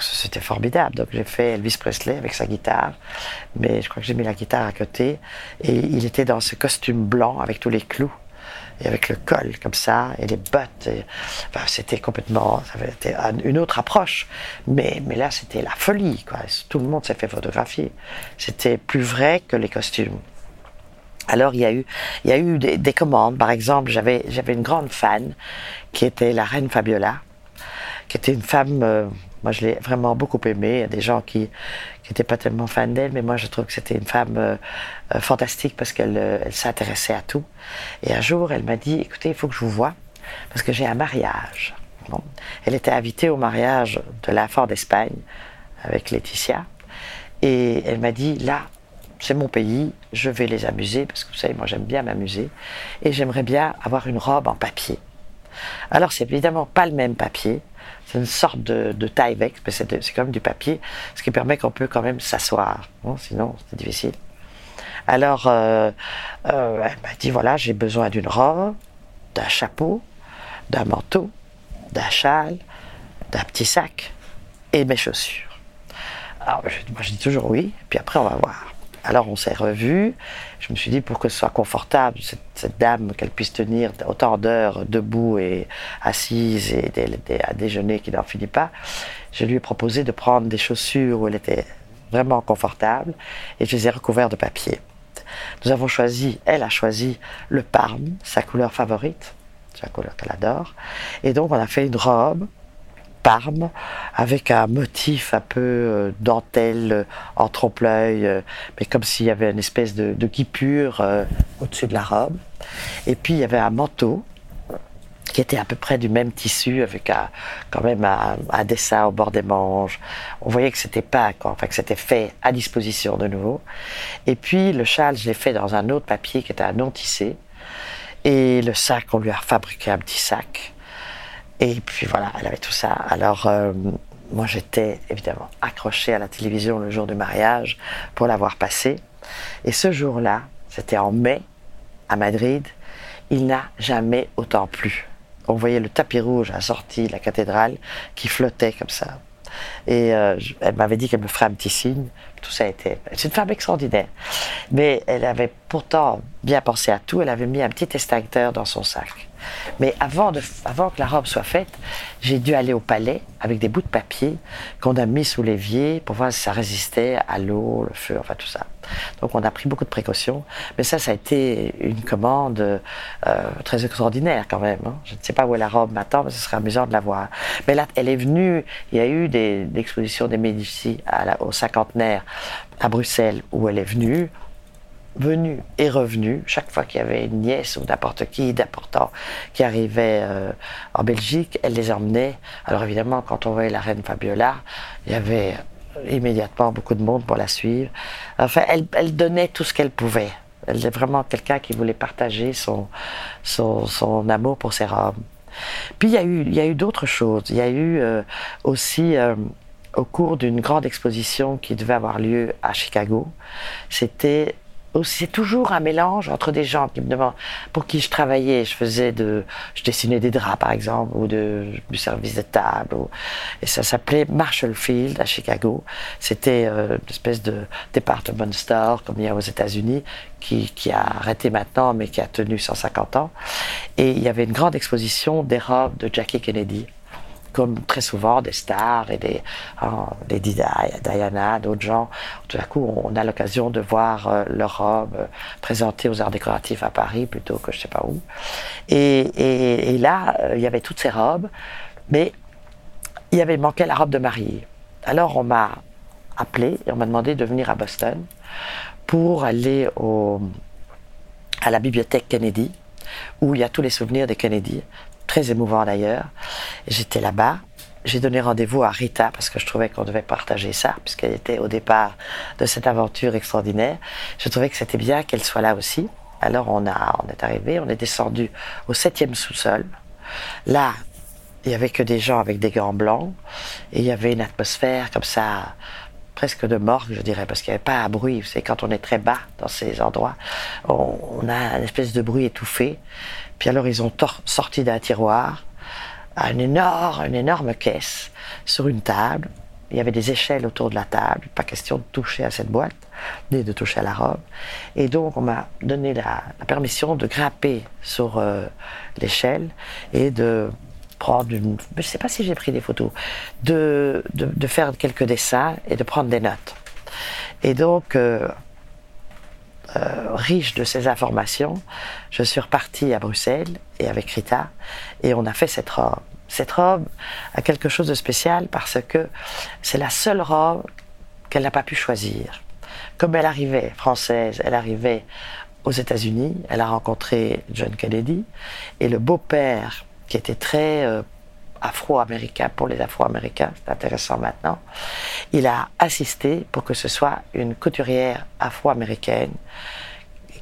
C'était formidable. Donc j'ai fait Elvis Presley avec sa guitare, mais je crois que j'ai mis la guitare à côté. Et il était dans ce costume blanc avec tous les clous et avec le col comme ça et les bottes. enfin, c'était complètement, ça avait été une autre approche. Mais, mais là, c'était la folie. Quoi. Tout le monde s'est fait photographier. C'était plus vrai que les costumes. Alors il y a eu, des, commandes. Par exemple, j'avais, une grande fan qui était la reine Fabiola, qui était une femme. Euh, moi, je l'ai vraiment beaucoup aimée. Il y a des gens qui n'étaient pas tellement fans d'elle, mais moi, je trouve que c'était une femme euh, euh, fantastique parce qu'elle elle s'intéressait à tout. Et un jour, elle m'a dit "Écoutez, il faut que je vous voie parce que j'ai un mariage." Elle était invitée au mariage de la d'Espagne avec Laetitia. Et elle m'a dit, là, c'est mon pays, je vais les amuser, parce que vous savez, moi j'aime bien m'amuser, et j'aimerais bien avoir une robe en papier. Alors c'est évidemment pas le même papier, c'est une sorte de, de Tyvek, mais c'est quand même du papier, ce qui permet qu'on peut quand même s'asseoir, sinon c'est difficile. Alors euh, euh, elle m'a dit, voilà, j'ai besoin d'une robe, d'un chapeau, d'un manteau, d'un châle, d'un petit sac et mes chaussures. Alors, moi, je dis toujours oui, puis après, on va voir. Alors, on s'est revus. Je me suis dit, pour que ce soit confortable, cette, dame, qu'elle puisse tenir autant d'heures debout et assise et à déjeuner qui n'en finit pas, je lui ai proposé de prendre des chaussures où elle était vraiment confortable et je les ai recouvertes de papier. Nous avons choisi, elle a choisi le parme, sa couleur favorite, la couleur qu'elle adore. Et donc, on a fait une robe Avec un motif un peu euh, dentelle euh, en trompe-l'œil, euh, mais comme s'il y avait une espèce de, guipure au-dessus de la robe. Et puis il y avait un manteau qui était à peu près du même tissu, avec quand même un, dessin au bord des manches. On voyait que c'était pas, enfin que c'était fait à disposition de nouveau. Et puis le châle, je l'ai fait dans un autre papier qui était un non tissé. Et le sac, on lui a fabriqué un petit sac et puis voilà, elle avait tout ça. Alors, euh, moi, j'étais évidemment accrochée à la télévision le jour du mariage pour l'avoir passé. Et ce jour-là, c'était en mai, à Madrid, il n'a jamais autant plu. On voyait le tapis rouge à la sortie de la cathédrale qui flottait comme ça. Et euh, elle m'avait dit qu'elle me ferait un petit signe. Tout ça été. C'est une femme extraordinaire. Mais elle avait pourtant bien pensé à tout. Elle avait mis un petit extincteur dans son sac. Mais avant, que la robe soit faite, j'ai dû aller au palais avec des bouts de papier qu'on a mis sous l'évier pour voir si ça résistait à l'eau, le feu, enfin tout ça. Donc on a pris beaucoup de précautions. Mais ça, ça a été une commande euh, très extraordinaire quand même. Hein. Je ne sais pas où est la robe maintenant, mais ce serait amusant de la voir. Mais là, elle est venue, il y a eu des, expositions des Médicis au cinquantenaire à Bruxelles où elle est venue venu et revenu, chaque fois qu'il y avait une nièce ou n'importe qui d'important qui arrivait euh, en Belgique, elle les emmenait. Alors évidemment, quand on voyait la reine Fabiola, il y avait immédiatement beaucoup de monde pour la suivre. Enfin, elle, donnait tout ce qu'elle pouvait. Elle est vraiment quelqu'un qui voulait partager son, son, son, amour pour ses robes. Puis il y a eu, il y a eu d'autres choses. Il y a eu euh, aussi, euh, au cours d'une grande exposition qui devait avoir lieu à Chicago, c'était c'est toujours un mélange entre des gens qui me demandent pour qui je travaillais. Je faisais de, je dessinais des draps par exemple ou de, du service de table. et ça s'appelait Marshall Field à Chicago. C'était euh, une espèce de department store comme il y a aux États-Unis qui, qui a arrêté maintenant mais qui a tenu 150 ans. Et il y avait une grande exposition des robes de Jackie Kennedy comme très souvent des stars et des, oh, des Diana, d'autres gens. Tout à coup, on a l'occasion de voir euh, leurs robes euh, présentées aux arts décoratifs à Paris plutôt que je sais pas où. Et, là, euh, il y avait toutes ces robes, mais il y avait manqué la robe de mariée. Alors on m'a appelé et on m'a demandé de venir à Boston pour aller à la bibliothèque Kennedy où il y a tous les souvenirs des Kennedy très émouvant d'ailleurs. J'étais là-bas. J'ai donné rendez-vous à Rita parce que je trouvais qu'on devait partager ça, puisqu'elle était au départ de cette aventure extraordinaire. Je trouvais que c'était bien qu'elle soit là aussi. Alors on, a, on est arrivé, on est descendu au septième sous-sol. Là, il y avait que des gens avec des gants blancs et il y avait une atmosphère comme ça presque de morgue, je dirais, parce qu'il n'y avait pas un bruit. C'est quand on est très bas dans ces endroits, on, on, a une espèce de bruit étouffé. Puis alors ils ont sorti d'un tiroir une énorme, une énorme caisse sur une table. Il y avait des échelles autour de la table, pas question de toucher à cette boîte, ni de toucher à la robe. Et donc on m'a donné la, permission de grimper sur euh, l'échelle et de prendre une... Je ne sais pas si j'ai pris des photos, de, de, faire quelques dessins et de prendre des notes. Et donc, euh, euh, riche de ces informations, je suis reparti à Bruxelles et avec Rita et on a fait cette robe. Cette robe a quelque chose de spécial parce que c'est la seule robe qu'elle n'a pas pu choisir. Comme elle arrivait française, elle arrivait aux États-Unis, elle a rencontré John Kennedy et le beau-père qui était très euh, afro-américain pour les afro-américains, c'est intéressant maintenant. Il a assisté pour que ce soit une couturière afro-américaine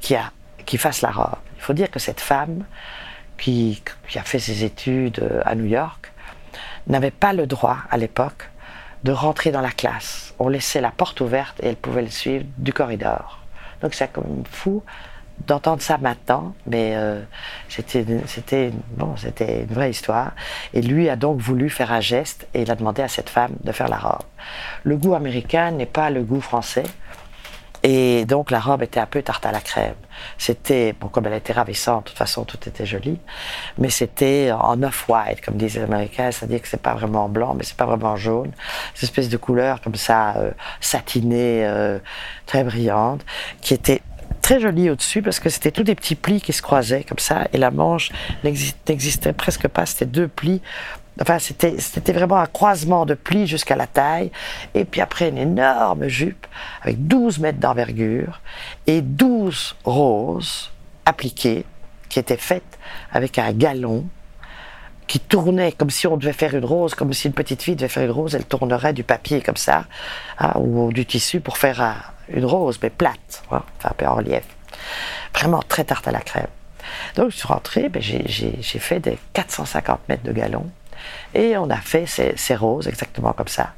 qui, a, qui fasse la robe. Il faut dire que cette femme, qui, a fait ses études à New York, n'avait pas le droit à l'époque de rentrer dans la classe. On laissait la porte ouverte et elle pouvait le suivre du corridor. Donc c'est comme fou d'entendre ça maintenant, mais euh, c'était bon, c'était une vraie histoire. Et lui a donc voulu faire un geste et il a demandé à cette femme de faire la robe. Le goût américain n'est pas le goût français. Et donc la robe était un peu tarte à la crème. C'était, bon, comme elle était ravissante, de toute façon tout était joli, mais c'était en off-white, comme disent les Américains, c'est-à-dire que c'est pas vraiment blanc, mais c'est pas vraiment jaune. Cette espèce de couleur comme ça, euh, satinée, euh, très brillante, qui était très jolie au-dessus parce que c'était tous des petits plis qui se croisaient comme ça et la manche n'existait presque pas. C'était deux plis Enfin, c'était, vraiment un croisement de plis jusqu'à la taille. Et puis après, une énorme jupe avec 12 mètres d'envergure et 12 roses appliquées qui étaient faites avec un galon qui tournait comme si on devait faire une rose, comme si une petite fille devait faire une rose, elle tournerait du papier comme ça, hein, ou du tissu pour faire une rose, mais plate, hein, peu en relief. Vraiment très tarte à la crème. Donc je suis rentré, ben, j'ai, j'ai fait des 450 mètres de galon et on a fait ces, roses exactement comme ça.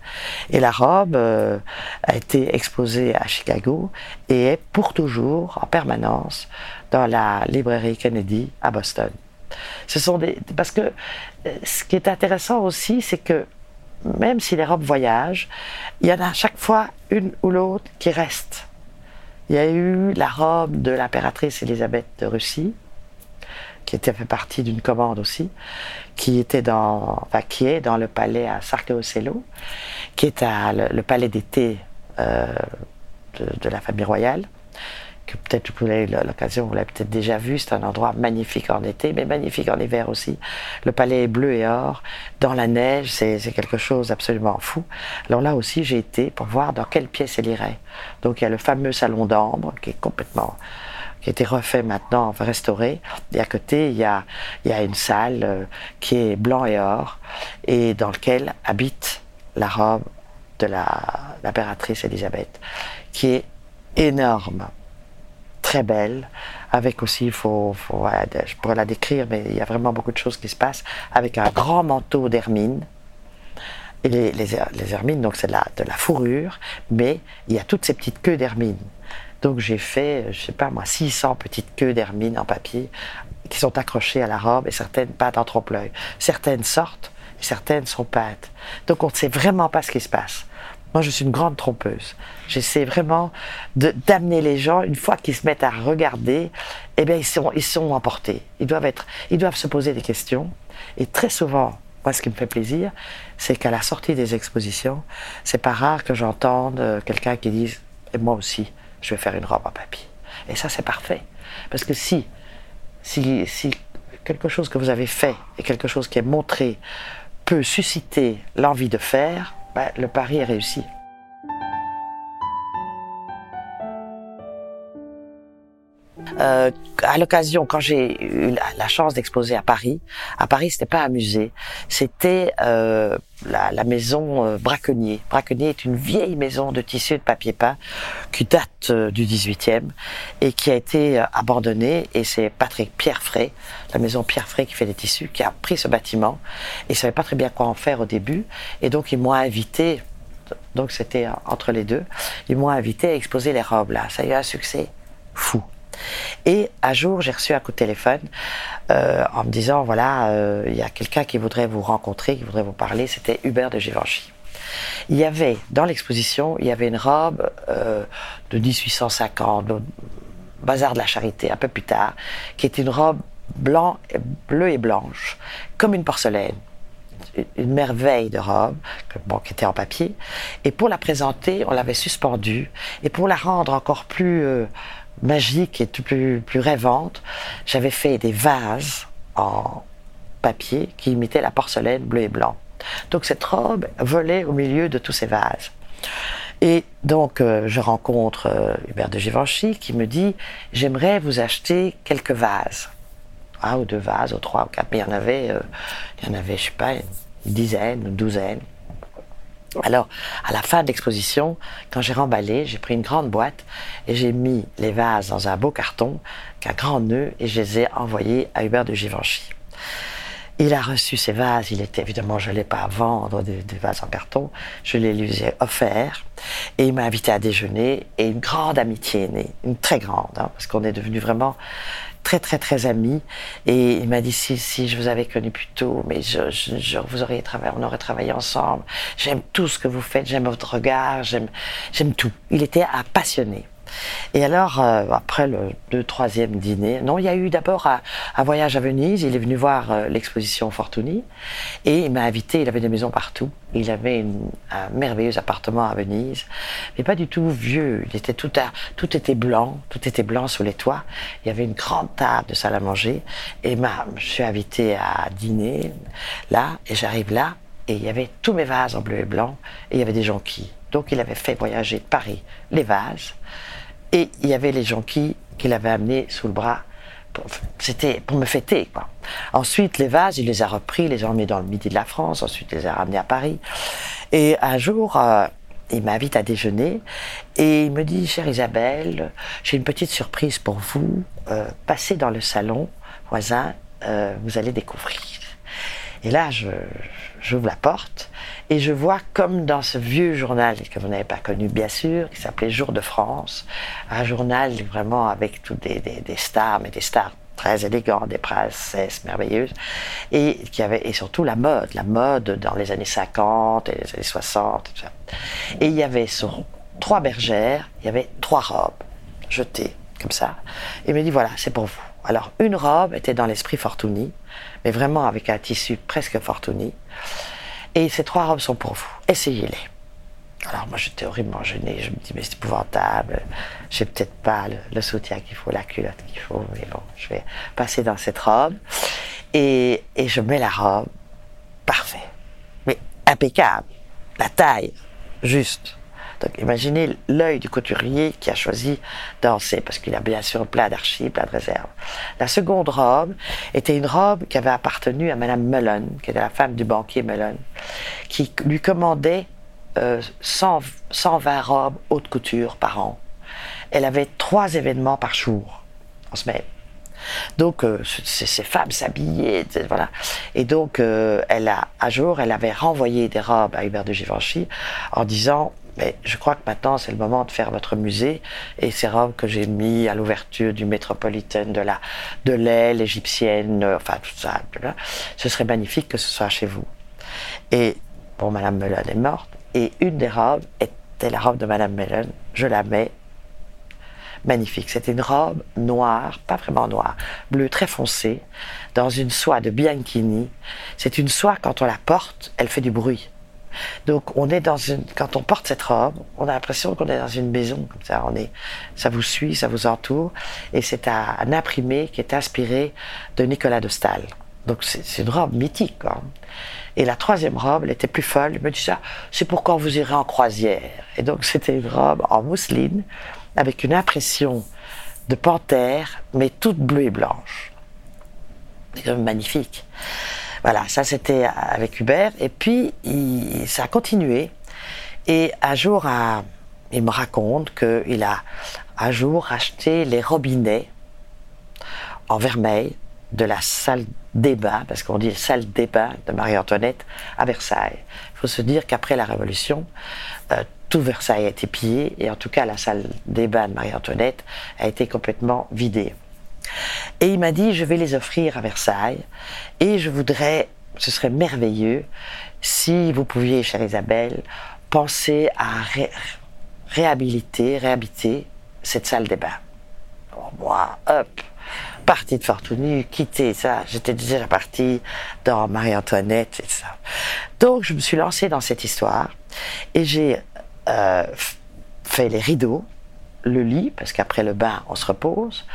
Et la robe euh, a été exposée à Chicago et est pour toujours, en permanence, dans la librairie Kennedy à Boston. Ce sont des, parce que euh, ce qui est intéressant aussi, c'est que même si les robes voyagent, il y en a à chaque fois une ou l'autre qui reste. Il y a eu la robe de l'impératrice Élisabeth de Russie, qui était fait partie d'une commande aussi, qui était dans, enfin, qui est dans le palais à Sarceo qui est le, palais d'été euh, de, la famille royale, que peut-être vous avez l'occasion, vous l'avez peut-être déjà vu, c'est un endroit magnifique en été, mais magnifique en hiver aussi. Le palais est bleu et or, dans la neige, c'est quelque chose d'absolument fou. Alors là aussi, j'ai été pour voir dans quelle pièce elle irait. Donc il y a le fameux salon d'ambre, qui est complètement qui a été refait maintenant, restauré. Et à côté, il y a, il y a une salle euh, qui est blanc et or, et dans laquelle habite la robe de l'impératrice Élisabeth, qui est énorme, très belle, avec aussi, il faut, je pourrais la décrire, mais il y a vraiment beaucoup de choses qui se passent, avec un grand manteau d'hermine, et les, les, les, hermines, donc c'est de la, de la fourrure, mais il y a toutes ces petites queues d'hermine. Donc j'ai fait, je sais pas moi, 600 petites queues d'hermine en papier qui sont accrochées à la robe et certaines peintes en trompe-l'œil. Certaines sortent et certaines sont peintes. Donc on ne sait vraiment pas ce qui se passe. Moi, je suis une grande trompeuse. J'essaie vraiment d'amener les gens, une fois qu'ils se mettent à regarder, eh bien, ils sont, ils sont emportés. Ils doivent, être, ils doivent se poser des questions. Et très souvent, moi, ce qui me fait plaisir, c'est qu'à la sortie des expositions, c'est pas rare que j'entende euh, quelqu'un qui dise, et moi aussi, je vais faire une robe en papier. Et ça, c'est parfait. Parce que si, si, si quelque chose que vous avez fait et quelque chose qui est montré peut susciter l'envie de faire, le pari est réussi. Euh, à l'occasion, quand j'ai eu la, chance d'exposer à Paris, à Paris, c'était pas un musée, c'était euh, la, la, maison euh, Braconnier. Braconnier est une vieille maison de tissu de papier peint qui date euh, du 18e et qui a été euh, abandonnée. Et c'est Patrick Pierre Fray, la maison Pierre Fray qui fait des tissus, qui a pris ce bâtiment et savait pas très bien quoi en faire au début. Et donc ils m'ont invité. Donc c'était entre les deux. Ils m'ont invité à exposer les robes là. Ça a eu un succès fou. Et un jour, j'ai reçu un coup de téléphone euh, en me disant voilà, euh, il y a quelqu'un qui voudrait vous rencontrer, qui voudrait vous parler. C'était Hubert de Givenchy. Il y avait dans l'exposition, il y avait une robe euh, de 1850, bazar de la Charité, un peu plus tard, qui était une robe bleue et blanche, comme une porcelaine une merveille de robe, bon, qui était en papier. Et pour la présenter, on l'avait suspendue. Et pour la rendre encore plus magique et plus, plus rêvante, j'avais fait des vases en papier qui imitaient la porcelaine bleu et blanc. Donc cette robe volait au milieu de tous ces vases. Et donc euh, je rencontre euh, Hubert de Givenchy qui me dit j'aimerais vous acheter quelques vases. Un ou deux vases, ou trois ou quatre, mais il y en avait, euh, il y en avait, je sais pas, une dizaine, une douzaine. Alors, à la fin de l'exposition, quand j'ai remballé, j'ai pris une grande boîte et j'ai mis les vases dans un beau carton, qu'un grand nœud, et je les ai envoyés à Hubert de Givenchy. Il a reçu ces vases, il était évidemment, je ne l'ai pas à vendre, des, vases en carton, je les lui ai offerts, et il m'a invité à déjeuner, et une grande amitié est née, une très grande, hein, parce qu'on est devenus vraiment très très très amis. Et il m'a dit si, si je vous avais connu plus tôt mais je, vous auriez travaillé on aurait travaillé ensemble. J'aime tout ce que vous faites j'aime votre regard j'aime j'aime tout. Il était passionné et alors, euh, après le deux, troisième dîner, non, il y a eu d'abord un, voyage à Venise. Il est venu voir euh, l'exposition Fortuny et il m'a invité. Il avait des maisons partout. Il avait un merveilleux appartement à Venise, mais pas du tout vieux. Tout, était blanc, tout était blanc sous les toits. Il y avait une grande table de salle à manger et je suis invité à dîner là et j'arrive là et il y avait tous mes vases en bleu et blanc et il y avait des jonquilles. Donc il avait fait voyager Paris les vases et il y avait les jonquilles qu'il avait amenés sous le bras. C'était pour me fêter. Ensuite, les vases, il les a repris, les a emmenés dans le midi de la France, ensuite il les a ramenés à Paris. Et un jour, euh, il m'invite à déjeuner et il me dit, chère Isabelle, j'ai une petite surprise pour vous. Euh, passez dans le salon voisin, euh, vous allez découvrir. Et là, j'ouvre la porte et je vois comme dans ce vieux journal que vous n'avez pas connu bien sûr, qui s'appelait Jour de France, un journal vraiment avec toutes des, stars, mais des stars très élégantes, des princesses merveilleuses, et qui avait et surtout la mode, la mode dans les années 50 et les années 60. Et, tout ça. et il y avait sur trois bergères, il y avait trois robes jetées comme ça. Et il me dit voilà, c'est pour vous. Alors une robe était dans l'esprit Fortuny, mais vraiment avec un tissu presque Fortuny. Et ces trois robes sont pour vous. Essayez-les. Alors moi j'étais horriblement gênée, je me dis mais c'est épouvantable, j'ai peut-être pas le, soutien qu'il faut, la culotte qu'il faut, mais bon, je vais passer dans cette robe et, et je mets la robe, parfait, mais impeccable, la taille, juste. Donc imaginez l'œil du couturier qui a choisi danser, parce qu'il a bien sûr plein d'archives, plein de réserves. La seconde robe était une robe qui avait appartenu à Madame Mullen, qui était la femme du banquier Mullen, qui lui commandait 120 robes haute couture par an. Elle avait trois événements par jour, en semaine. Donc, euh, ces femmes s'habillaient, voilà. Et donc, euh, elle a, jour, elle avait renvoyé des robes à Hubert de Givenchy en disant mais je crois que maintenant, c'est le moment de faire votre musée. Et ces robes que j'ai mis à l'ouverture du Metropolitan, de la, de l'aile égyptienne, euh, enfin, tout ça, ce serait magnifique que ce soit chez vous. Et, bon, Madame Mellon est morte. Et une des robes était la robe de Madame Mellon. Je la mets. Magnifique. C'était une robe noire, pas vraiment noire, bleu très foncé, dans une soie de Bianchini. C'est une soie, quand on la porte, elle fait du bruit. Donc, on est dans une, quand on porte cette robe, on a l'impression qu'on est dans une maison, comme ça. On est, ça vous suit, ça vous entoure. Et c'est un, imprimé qui est inspiré de Nicolas de Stahl. Donc, c'est une robe mythique, quoi. Et la troisième robe, elle était plus folle. Il me dit ça, c'est pour quand vous irez en croisière. Et donc, c'était une robe en mousseline, avec une impression de panthère, mais toute bleue et blanche. C'est magnifique. Voilà, ça c'était avec Hubert. Et puis, ça a continué. Et un jour, il me raconte qu'il a un jour acheté les robinets en vermeil de la salle des parce qu'on dit salle des de Marie-Antoinette à Versailles. Il faut se dire qu'après la Révolution, euh, tout Versailles a été pillé, et en tout cas la salle des de Marie-Antoinette a été complètement vidée. Et il m'a dit, je vais les offrir à Versailles et je voudrais, ce serait merveilleux si vous pouviez, chère Isabelle, penser à réhabiliter, réhabiter cette salle des bains. moi, hop, partie de Fortuny, quitter ça. J'étais déjà partie dans Marie-Antoinette et ça. Donc, je me suis lancée dans cette histoire et j'ai euh, fait les rideaux, le lit, parce qu'après le bain, on se repose.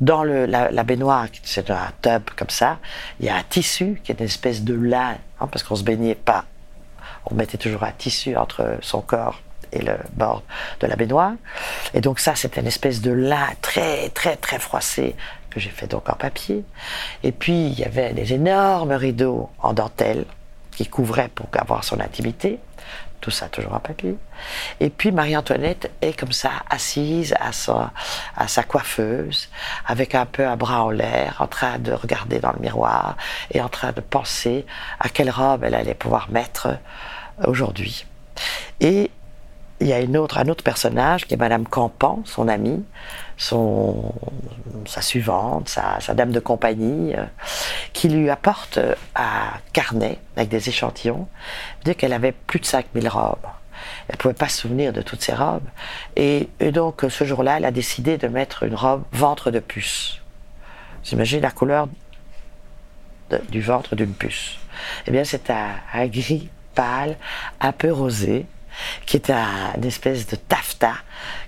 Dans la, baignoire, c'est un tub comme ça, il y a un tissu qui est une espèce de lin, hein, parce qu'on se baignait pas. On mettait toujours un tissu entre son corps et le bord de la baignoire. Et donc ça, c'est une espèce de lin très, très, très froissé que j'ai fait donc en papier. Et puis, il y avait des énormes rideaux en dentelle qui couvrait pour avoir son intimité. Tout ça toujours en papier. Et puis Marie-Antoinette est comme ça, assise à sa, coiffeuse, avec un peu un bras en l'air, en train de regarder dans le miroir et en train de penser à quelle robe elle allait pouvoir mettre aujourd'hui. Et il y a une autre, un autre personnage qui est Madame Campan, son amie, son, sa suivante, sa, dame de compagnie, euh, qui lui apporte un carnet avec des échantillons, dire qu'elle avait plus de 5000 robes. Elle ne pouvait pas se souvenir de toutes ses robes. Et, donc, ce jour-là, elle a décidé de mettre une robe ventre de puce. Vous imaginez la couleur du ventre d'une puce. Eh bien, c'est un, un gris pâle, un peu rosé, qui est un- une espèce de taffetas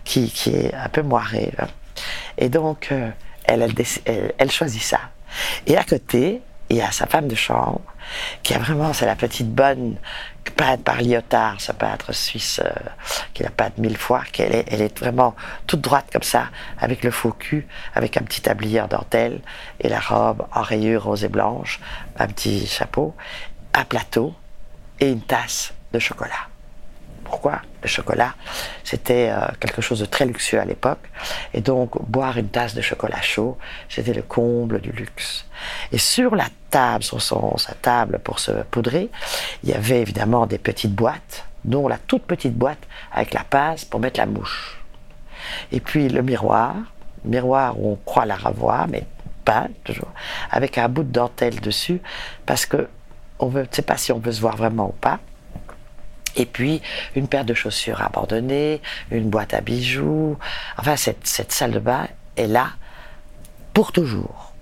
qui, qui est un peu moiré. Et donc, euh, elle- elle choisit ça. Et à côté, il y a sa femme de chambre, qui a vraiment, c'est la petite bonne peinte par Lyotard, ce peintre suisse euh, qui l'a peinte mille fois, qu'elle est, elle est vraiment toute droite comme ça, avec le faux cul, avec un petit tablier en dentelle et la robe en rayures rose et blanche, un petit chapeau, un plateau et une tasse de chocolat. Pourquoi Le chocolat, c'était euh, quelque chose de très luxueux à l'époque. Et donc, boire une tasse de chocolat chaud, c'était le comble du luxe. Et sur la table, sur son, sa table pour se poudrer, il y avait évidemment des petites boîtes, dont la toute petite boîte avec la pince pour mettre la mouche. Et puis le miroir, miroir où on croit la revoir, mais peint toujours, avec un bout de dentelle dessus, parce que on ne sait pas si on veut se voir vraiment ou pas. Et puis une paire de chaussures abandonnées, une boîte à bijoux. Enfin, cette, cette salle de bain est là pour toujours.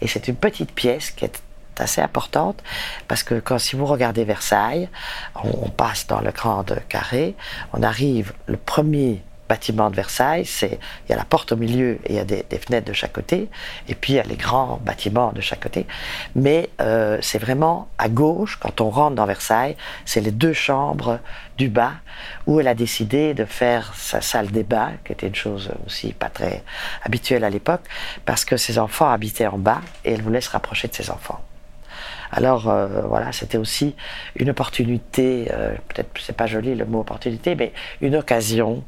Et c'est une petite pièce qui est assez importante parce que quand si vous regardez Versailles, on, on passe dans le grand carré, on arrive le premier bâtiment de Versailles, c'est il y a la porte au milieu et il y a des, des fenêtres de chaque côté, et puis il y a les grands bâtiments de chaque côté. Mais euh, c'est vraiment à gauche quand on rentre dans Versailles, c'est les deux chambres du bas où elle a décidé de faire sa salle des bains, qui était une chose aussi pas très habituelle à l'époque, parce que ses enfants habitaient en bas et elle voulait se rapprocher de ses enfants. Alors euh, voilà, c'était aussi une opportunité, euh, peut-être c'est pas joli le mot opportunité, mais une occasion,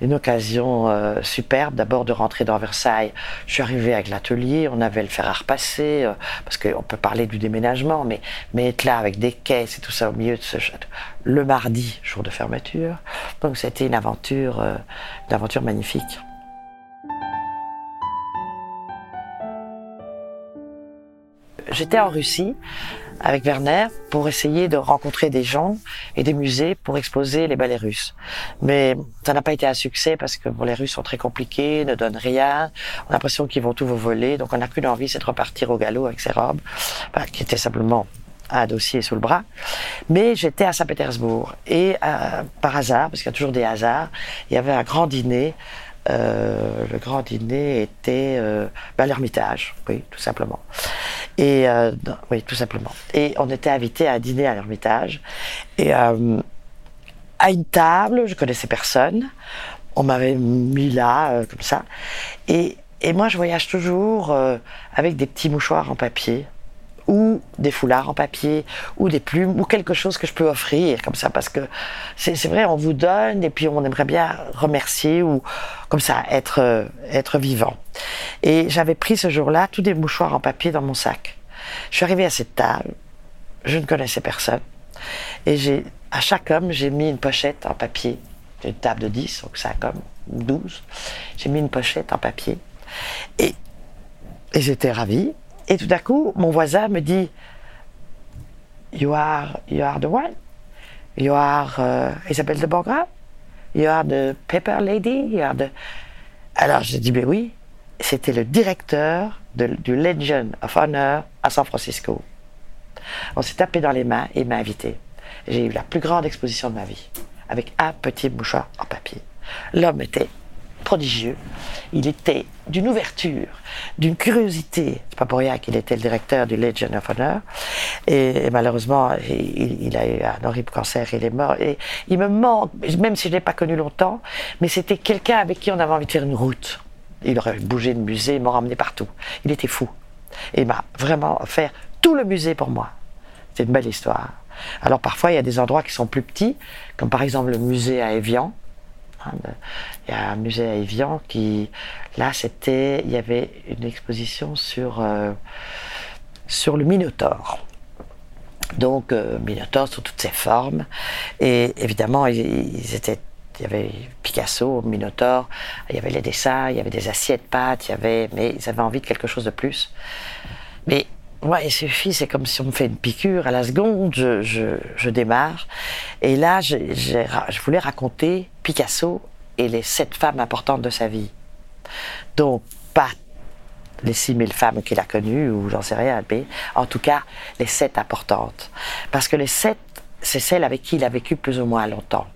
une occasion euh, superbe d'abord de rentrer dans Versailles. Je suis arrivé avec l'atelier, on avait le fer à repasser, euh, parce qu'on peut parler du déménagement, mais, mais être là avec des caisses et tout ça au milieu de ce château, le mardi, jour de fermeture. Donc c'était une aventure, euh, une aventure magnifique. J'étais en Russie avec Werner pour essayer de rencontrer des gens et des musées pour exposer les ballets russes. Mais ça n'a pas été un succès parce que les Russes sont très compliqués, ne donnent rien. On a l'impression qu'ils vont tout vous voler. Donc on n'a qu'une envie, c'est de repartir au galop avec ses robes, enfin, qui étaient simplement un dossier sous le bras. Mais j'étais à Saint-Pétersbourg et euh, par hasard, parce qu'il y a toujours des hasards, il y avait un grand dîner euh, le grand dîner était euh, l'Ermitage, oui, tout simplement. Et euh, oui, tout simplement. Et on était invité à dîner à l'Ermitage. Et euh, à une table, je connaissais personne. On m'avait mis là, euh, comme ça. Et, et moi, je voyage toujours avec des petits mouchoirs en papier ou des foulards en papier, ou des plumes, ou quelque chose que je peux offrir comme ça, parce que c'est vrai, on vous donne et puis on aimerait bien remercier ou comme ça être euh, être vivant. Et j'avais pris ce jour-là tous des mouchoirs en papier dans mon sac. Je suis arrivée à cette table, je ne connaissais personne, et j'ai à chaque homme j'ai mis une pochette en papier. Une table de 10, donc 5 hommes, 12. J'ai mis une pochette en papier, et et j'étais ravie. Et tout à coup, mon voisin me dit You are, you are the one? You are euh, Isabelle de Borgra? You are the paper lady? You are the... Alors j'ai dit Ben oui, c'était le directeur du Legion of Honor à San Francisco. On s'est tapé dans les mains et il m'a invité. J'ai eu la plus grande exposition de ma vie, avec un petit mouchoir en papier. L'homme était prodigieux. Il était d'une ouverture, d'une curiosité. C'est pas pour rien qu'il était le directeur du Legion of Honor. Et, malheureusement, il, a eu un horrible cancer, il est mort. Et il me manque, même si je l'ai pas connu longtemps, mais c'était quelqu'un avec qui on avait envie de faire une route. Il aurait bougé de musée, il m'a ramené partout. Il était fou. Et il m'a vraiment offert tout le musée pour moi. C'est une belle histoire. Alors parfois, il y a des endroits qui sont plus petits, comme par exemple le musée à Evian. Il y a un musée à Evian qui, là, c'était, il y avait une exposition sur, euh, sur le Minotaure. Donc, euh, Minotaure sous toutes ses formes. Et évidemment, ils, étaient il y avait Picasso, Minotaure, il y avait les dessins, il y avait des assiettes pâtes, il y avait, mais ils avaient envie de quelque chose de plus. Mais moi, il suffit, c'est comme si on me fait une piqûre à la seconde, je, je, je démarre. Et là, je, je voulais raconter Picasso et les sept femmes importantes de sa vie. Donc, pas les 6000 femmes qu'il a connues, ou j'en sais rien, mais en tout cas, les sept importantes. Parce que les sept, c'est celles avec qui il a vécu plus ou moins longtemps.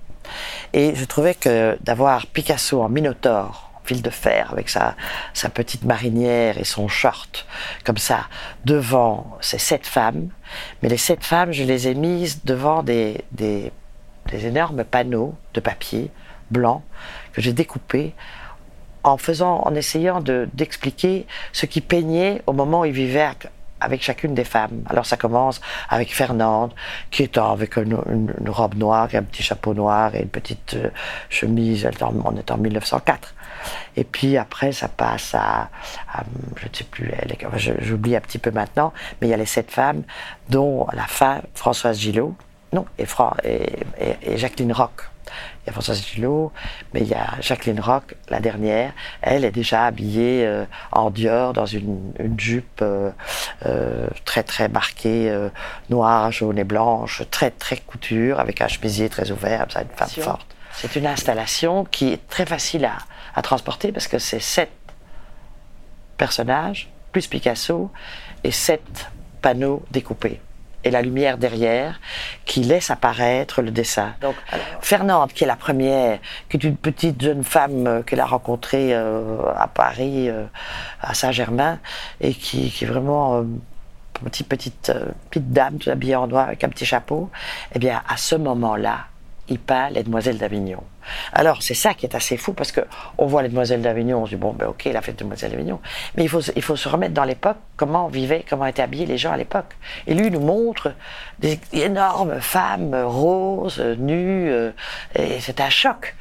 Et je trouvais que d'avoir Picasso en Minotaure, fil de fer, avec sa, petite marinière et son short, comme ça, devant ces sept femmes, mais les sept femmes, je les ai mises devant des, énormes panneaux de papier blanc que j'ai découpés en faisant, en essayant d'expliquer ce qui peignait au moment où il vivait avec chacune des femmes. Alors ça commence avec Fernande, qui est avec une, robe noire, un petit chapeau noir et une petite euh, chemise, on est en 1904. Et puis après, ça passe à, je ne sais plus, j'oublie un petit peu maintenant, mais il y a les sept femmes, dont la fin, Françoise Gillot, non, et, et, et Jacqueline Roch il y a Françoise Gillot, mais il y a Jacqueline Roch, la dernière. Elle est déjà habillée euh, en Dior dans une, jupe euh, euh, très très marquée, noire, jaune et blanche, très très couture, avec un chemisier très ouvert, ça une femme forte. C'est une installation qui est très facile à, à transporter parce que c'est sept personnages, plus Picasso, et sept panneaux découpés et la lumière derrière qui laisse apparaître le dessin. Donc, Fernande, qui est la première, qui est une petite jeune femme euh, qu'elle a rencontrée euh, à Paris, euh, à Saint-Germain, et qui, qui, est vraiment petite, petite, petite dame, tout habillée en noir avec un petit chapeau, eh bien, à ce moment-là, il peint Les Demoiselles d'Avignon. Alors, c'est ça qui est assez fou parce que on voit les Demoiselles d'Avignon, on se dit bon, ben ok, il a fait Demoiselles d'Avignon. Mais il faut, il faut se remettre dans l'époque, comment vivaient, comment étaient habillés les gens à l'époque. Et lui, il nous montre des énormes femmes roses, nues, euh, et c'est un choc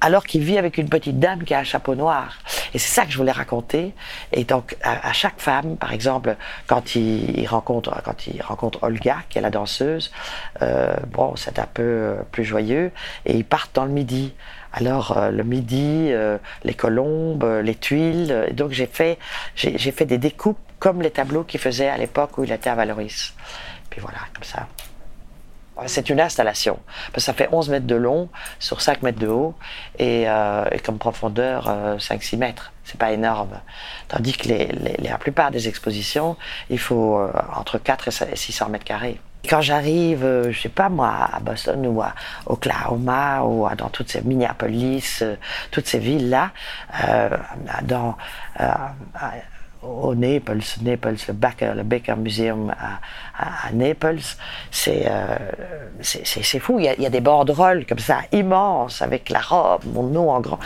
alors qu'il vit avec une petite dame qui a un chapeau noir. Et c'est ça que je voulais raconter. Et donc, à, chaque femme, par exemple, quand il, rencontre, quand il rencontre Olga, qui est la danseuse, euh, bon, c'est un peu euh, plus joyeux, et ils partent dans le midi. Alors euh, le midi, les colombes, les tuiles. Donc j'ai fait, j'ai fait des découpes comme les tableaux qu'il faisait à l'époque où il était à Valoris. Puis voilà, comme ça. C'est une installation. Parce que ça fait 11 mètres de long sur 5 mètres de haut et, euh, comme profondeur 5-6 euh, mètres. C'est pas énorme. Tandis que les, la plupart des expositions, il faut euh, entre 4 et 600 mètres carrés. Quand j'arrive, je sais pas moi, à Boston ou à Oklahoma ou dans toutes ces Minneapolis, toutes ces villes-là, dans au Naples, Naples, le Baker, le Museum à, Naples, euh, c'est fou. Il y, a, a, des banderoles comme ça immenses avec la robe, mon nom en grand.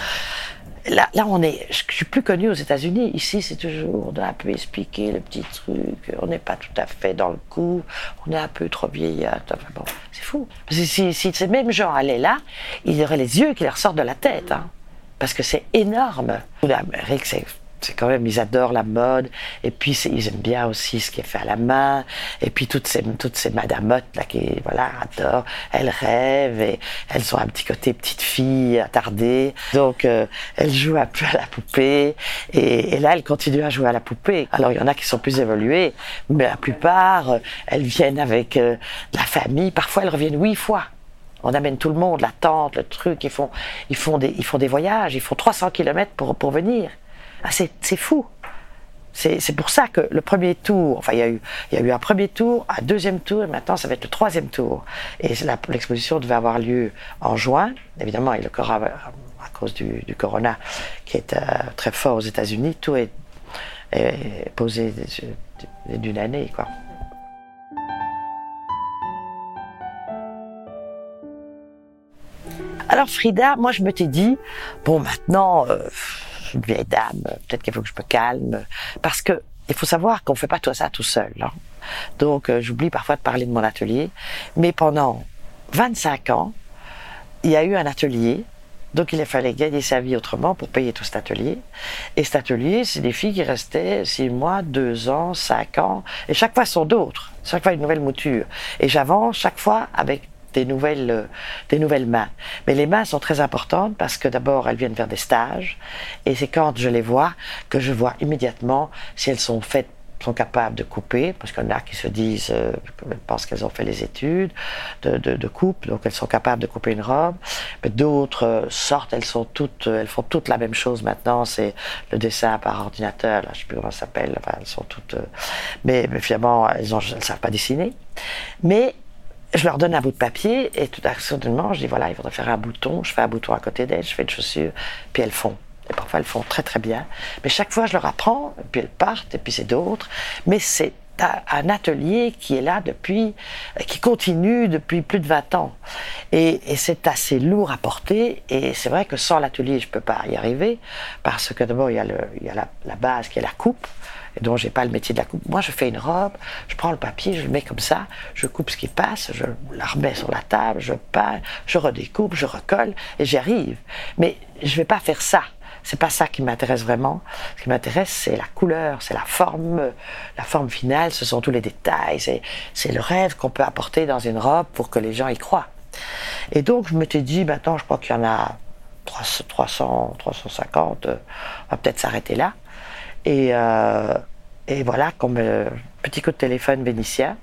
Là, là on est, je, suis plus connu aux États-Unis. Ici, c'est toujours un peu expliquer le petit truc. On n'est pas tout à fait dans le coup. On est un peu trop vieillard. Enfin, bon, c'est fou. Si, ces mêmes gens allaient là, ils auraient les yeux qui leur sortent de la tête. Hein, parce que c'est énorme. L'Amérique, c'est c'est quand même, ils adorent la mode, et puis ils aiment bien aussi ce qui est fait à la main, et puis toutes ces, toutes ces madamottes là qui, voilà, adorent, elles rêvent, et elles ont un petit côté petite fille attardée, donc euh, elles jouent un peu à la poupée, et, là elles continuent à jouer à la poupée. Alors il y en a qui sont plus évoluées, mais la plupart, euh, elles viennent avec euh, la famille, parfois elles reviennent huit fois. On amène tout le monde, la tante, le truc, ils font, ils font, des, ils font des voyages, ils font 300 km pour, pour venir. Ah, c'est fou. C'est pour ça que le premier tour, enfin il y, a eu, il y a eu un premier tour, un deuxième tour, et maintenant ça va être le troisième tour. Et l'exposition devait avoir lieu en juin, évidemment, et le corona, à cause du, corona qui est euh, très fort aux États-Unis, tout est, posé d'une année. Alors Frida, moi je me t'ai dit, bon maintenant... Euh, suis une vieille dame, peut-être qu'il faut que je me calme. Parce que il faut savoir qu'on ne fait pas tout ça tout seul. Hein. Donc euh, j'oublie parfois de parler de mon atelier. Mais pendant 25 ans, il y a eu un atelier. Donc il fallait gagner sa vie autrement pour payer tout cet atelier. Et cet atelier, c'est des filles qui restaient 6 mois, 2 ans, 5 ans. Et chaque fois sont d'autres. Chaque fois une nouvelle mouture. Et j'avance chaque fois avec des nouvelles, euh, des nouvelles mains. Mais les mains sont très importantes parce que d'abord, elles viennent faire des stages. Et c'est quand je les vois que je vois immédiatement si elles sont faites sont capables de couper, parce qu'il y en a qui se disent, euh, pensent qu'elles ont fait les études de, de, coupe, donc elles sont capables de couper une robe. Mais d'autres euh, sortent, elles sont toutes, elles font toutes la même chose maintenant. C'est le dessin par ordinateur, là, je sais plus comment ça s'appelle. Enfin, elles sont toutes, euh, mais, mais, finalement, elles, elles savent pas dessiner. Mais je leur donne un bout de papier et tout à coup, je dis voilà, il faudrait faire un bouton. Je fais un bouton à côté d'elles, je fais une chaussure, puis elles font. Et parfois, elles font très très bien. Mais chaque fois, je leur apprends, puis elles partent, et puis c'est d'autres. Mais c'est un atelier qui est là depuis, qui continue depuis plus de 20 ans. Et, c'est assez lourd à porter. Et c'est vrai que sans l'atelier, je ne peux pas y arriver. Parce que d'abord, il y a, y a la, base qui est la coupe. Et donc, j'ai pas le métier de la coupe. Moi, je fais une robe, je prends le papier, je le mets comme ça, je coupe ce qui passe, je la remets sur la table, je peins, je redécoupe, je recolle, et j'y arrive. Mais je vais pas faire ça c'est pas ça qui m'intéresse vraiment. Ce qui m'intéresse, c'est la couleur, c'est la forme, la forme finale, ce sont tous les détails, c'est le rêve qu'on peut apporter dans une robe pour que les gens y croient. Et donc, je m'étais dit, maintenant, je crois qu'il y en a 300, 350, on va peut-être s'arrêter là. Et, euh, et voilà, comme euh, petit coup de téléphone vénitien.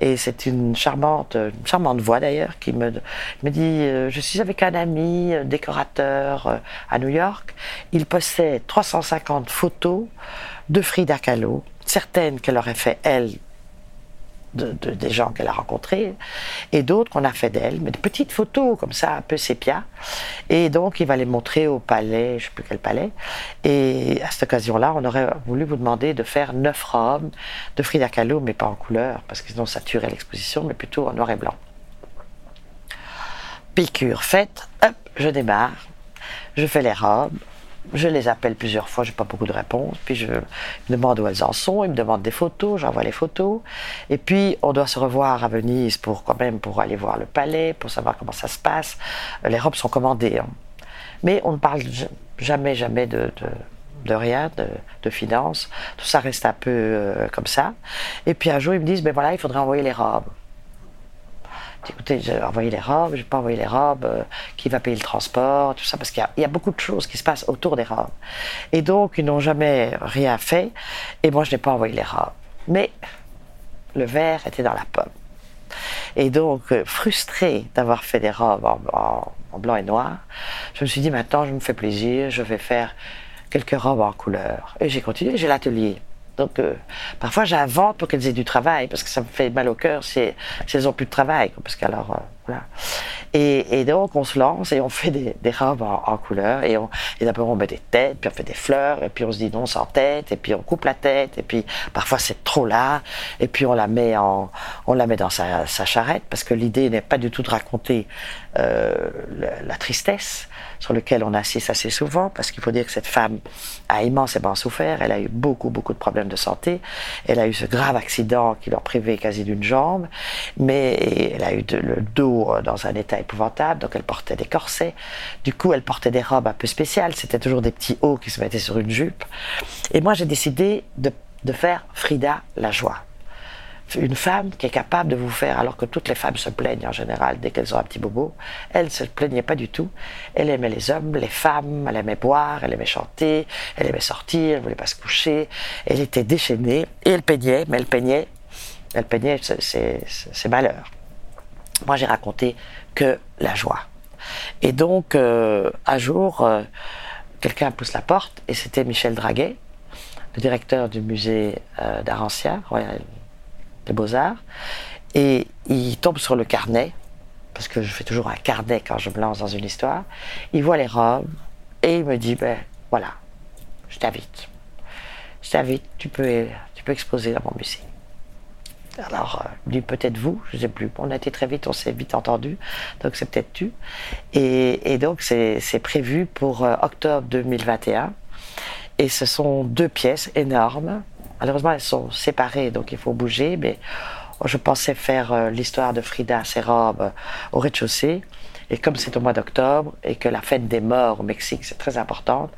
Et c'est une charmante, une charmante voix d'ailleurs qui me, dit euh, Je suis avec un ami décorateur à New York. Il possède 350 photos de Frida Kahlo, certaines qu'elle aurait fait elle de, de, des gens qu'elle a rencontrés, et d'autres qu'on a fait d'elle, mais de petites photos comme ça, un peu sépia. Et donc, il va les montrer au palais, je ne sais plus quel palais. Et à cette occasion-là, on aurait voulu vous demander de faire neuf robes de Frida Kahlo, mais pas en couleur, parce sinon ça tuerait l'exposition, mais plutôt en noir et blanc. Piqûre faite, hop, je démarre, je fais les robes, je les appelle plusieurs fois, j'ai pas beaucoup de réponses. Puis je me demande où elles en sont. Ils me demandent des photos, j'envoie les photos. Et puis on doit se revoir à Venise pour quand même pour aller voir le palais, pour savoir comment ça se passe. Les robes sont commandées, hein. mais on ne parle jamais, jamais de, de de rien, de, de finances. Tout ça reste un peu euh, comme ça. Et puis un jour, ils me disent, ben voilà, il faudrait envoyer les robes écoutez, j'ai envoyé les robes, j'ai pas envoyé les robes, euh, qui va payer le transport, tout ça, parce qu'il y, a beaucoup de choses qui se passent autour des robes. Et donc, ils n'ont jamais rien fait, et moi, je n'ai pas envoyé les robes. Mais le verre était dans la pomme. Et donc, euh, frustré d'avoir fait des robes en, blanc et noir, je me suis dit, maintenant, je me fais plaisir, je vais faire quelques robes en couleur. Et j'ai continué, j'ai l'atelier. Donc, euh, parfois, j'invente pour qu'elles aient du travail, parce que ça me fait mal au cœur si, si elles ont plus de travail. Parce qu'alors, euh, Et, donc, on se lance et on fait des, robes en, couleur. Et, et d'abord, on met des têtes, puis on fait des fleurs, et puis on se dit non, sans tête, et puis on coupe la tête, et puis parfois c'est trop là, et puis on la met on la met dans sa, charrette, parce que l'idée n'est pas du tout de raconter euh, la, tristesse, sur lequel on assiste assez souvent, parce qu'il faut dire que cette femme a immensément souffert, elle a eu beaucoup, beaucoup de problèmes de santé, elle a eu ce grave accident qui leur privait quasi d'une jambe, mais elle a eu le dos dans un état épouvantable, donc elle portait des corsets, du coup elle portait des robes un peu spéciales, c'était toujours des petits hauts qui se mettaient sur une jupe, et moi j'ai décidé de, faire Frida la joie. Une femme qui est capable de vous faire, alors que toutes les femmes se plaignent en général dès qu'elles ont un petit bobo, elle ne se plaignait pas du tout. Elle aimait les hommes, les femmes, elle aimait boire, elle aimait chanter, elle aimait sortir, elle voulait pas se coucher, elle était déchaînée et elle peignait, mais elle peignait, elle peignait ses malheurs. Moi, j'ai raconté que la joie. Et donc, euh, un jour, euh, quelqu'un pousse la porte et c'était Michel Draguet, le directeur du musée euh, d'art ancien, Royal des Beaux-Arts, et il tombe sur le carnet, parce que je fais toujours un carnet quand je me lance dans une histoire. Il voit les robes, et il me dit, ben voilà, je t'invite. Je t'invite, tu peux, tu peux exposer dans mon musée. Alors, euh, dit peut-être vous, je ne sais plus. On a été très vite, on s'est vite entendu, donc c'est peut-être tu. Et, et donc, c'est prévu pour euh, octobre 2021. Et ce sont deux pièces énormes Malheureusement, elles sont séparées, donc il faut bouger. Mais je pensais faire euh, l'histoire de Frida, ses robes, au rez-de-chaussée. Et comme c'est au mois d'octobre et que la fête des morts au Mexique, c'est très importante,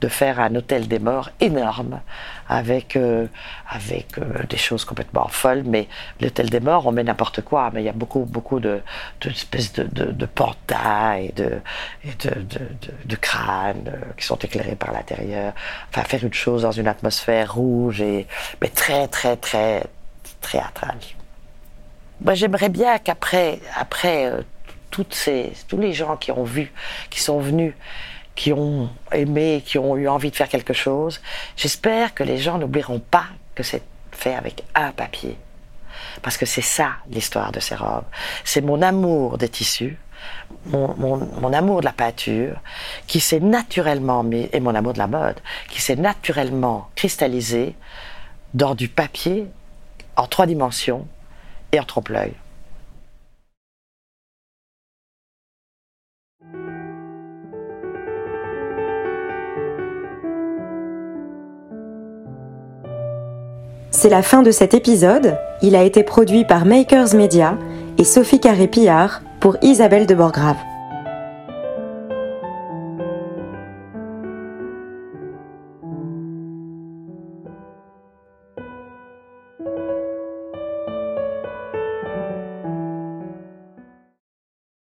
de faire un hôtel des morts énorme avec, euh, avec euh, des choses complètement folles. Mais l'hôtel des morts, on met n'importe quoi. Mais il y a beaucoup, beaucoup de, de, de, de, de et de, et de, de, de, crânes euh, qui sont éclairés par l'intérieur. Enfin, faire une chose dans une atmosphère rouge et, mais très, très, très théâtrale. Moi, j'aimerais bien qu'après, après, ces, tous les gens qui ont vu, qui sont venus, qui ont aimé, qui ont eu envie de faire quelque chose, j'espère que les gens n'oublieront pas que c'est fait avec un papier. Parce que c'est ça l'histoire de ces robes. C'est mon amour des tissus, mon, mon, amour de la peinture, qui s'est naturellement et mon amour de la mode, qui s'est naturellement cristallisé dans du papier en trois dimensions et en trompe-l'œil. C'est la fin de cet épisode. Il a été produit par Makers Media et Sophie Carré-Pillard pour Isabelle de Borgrave.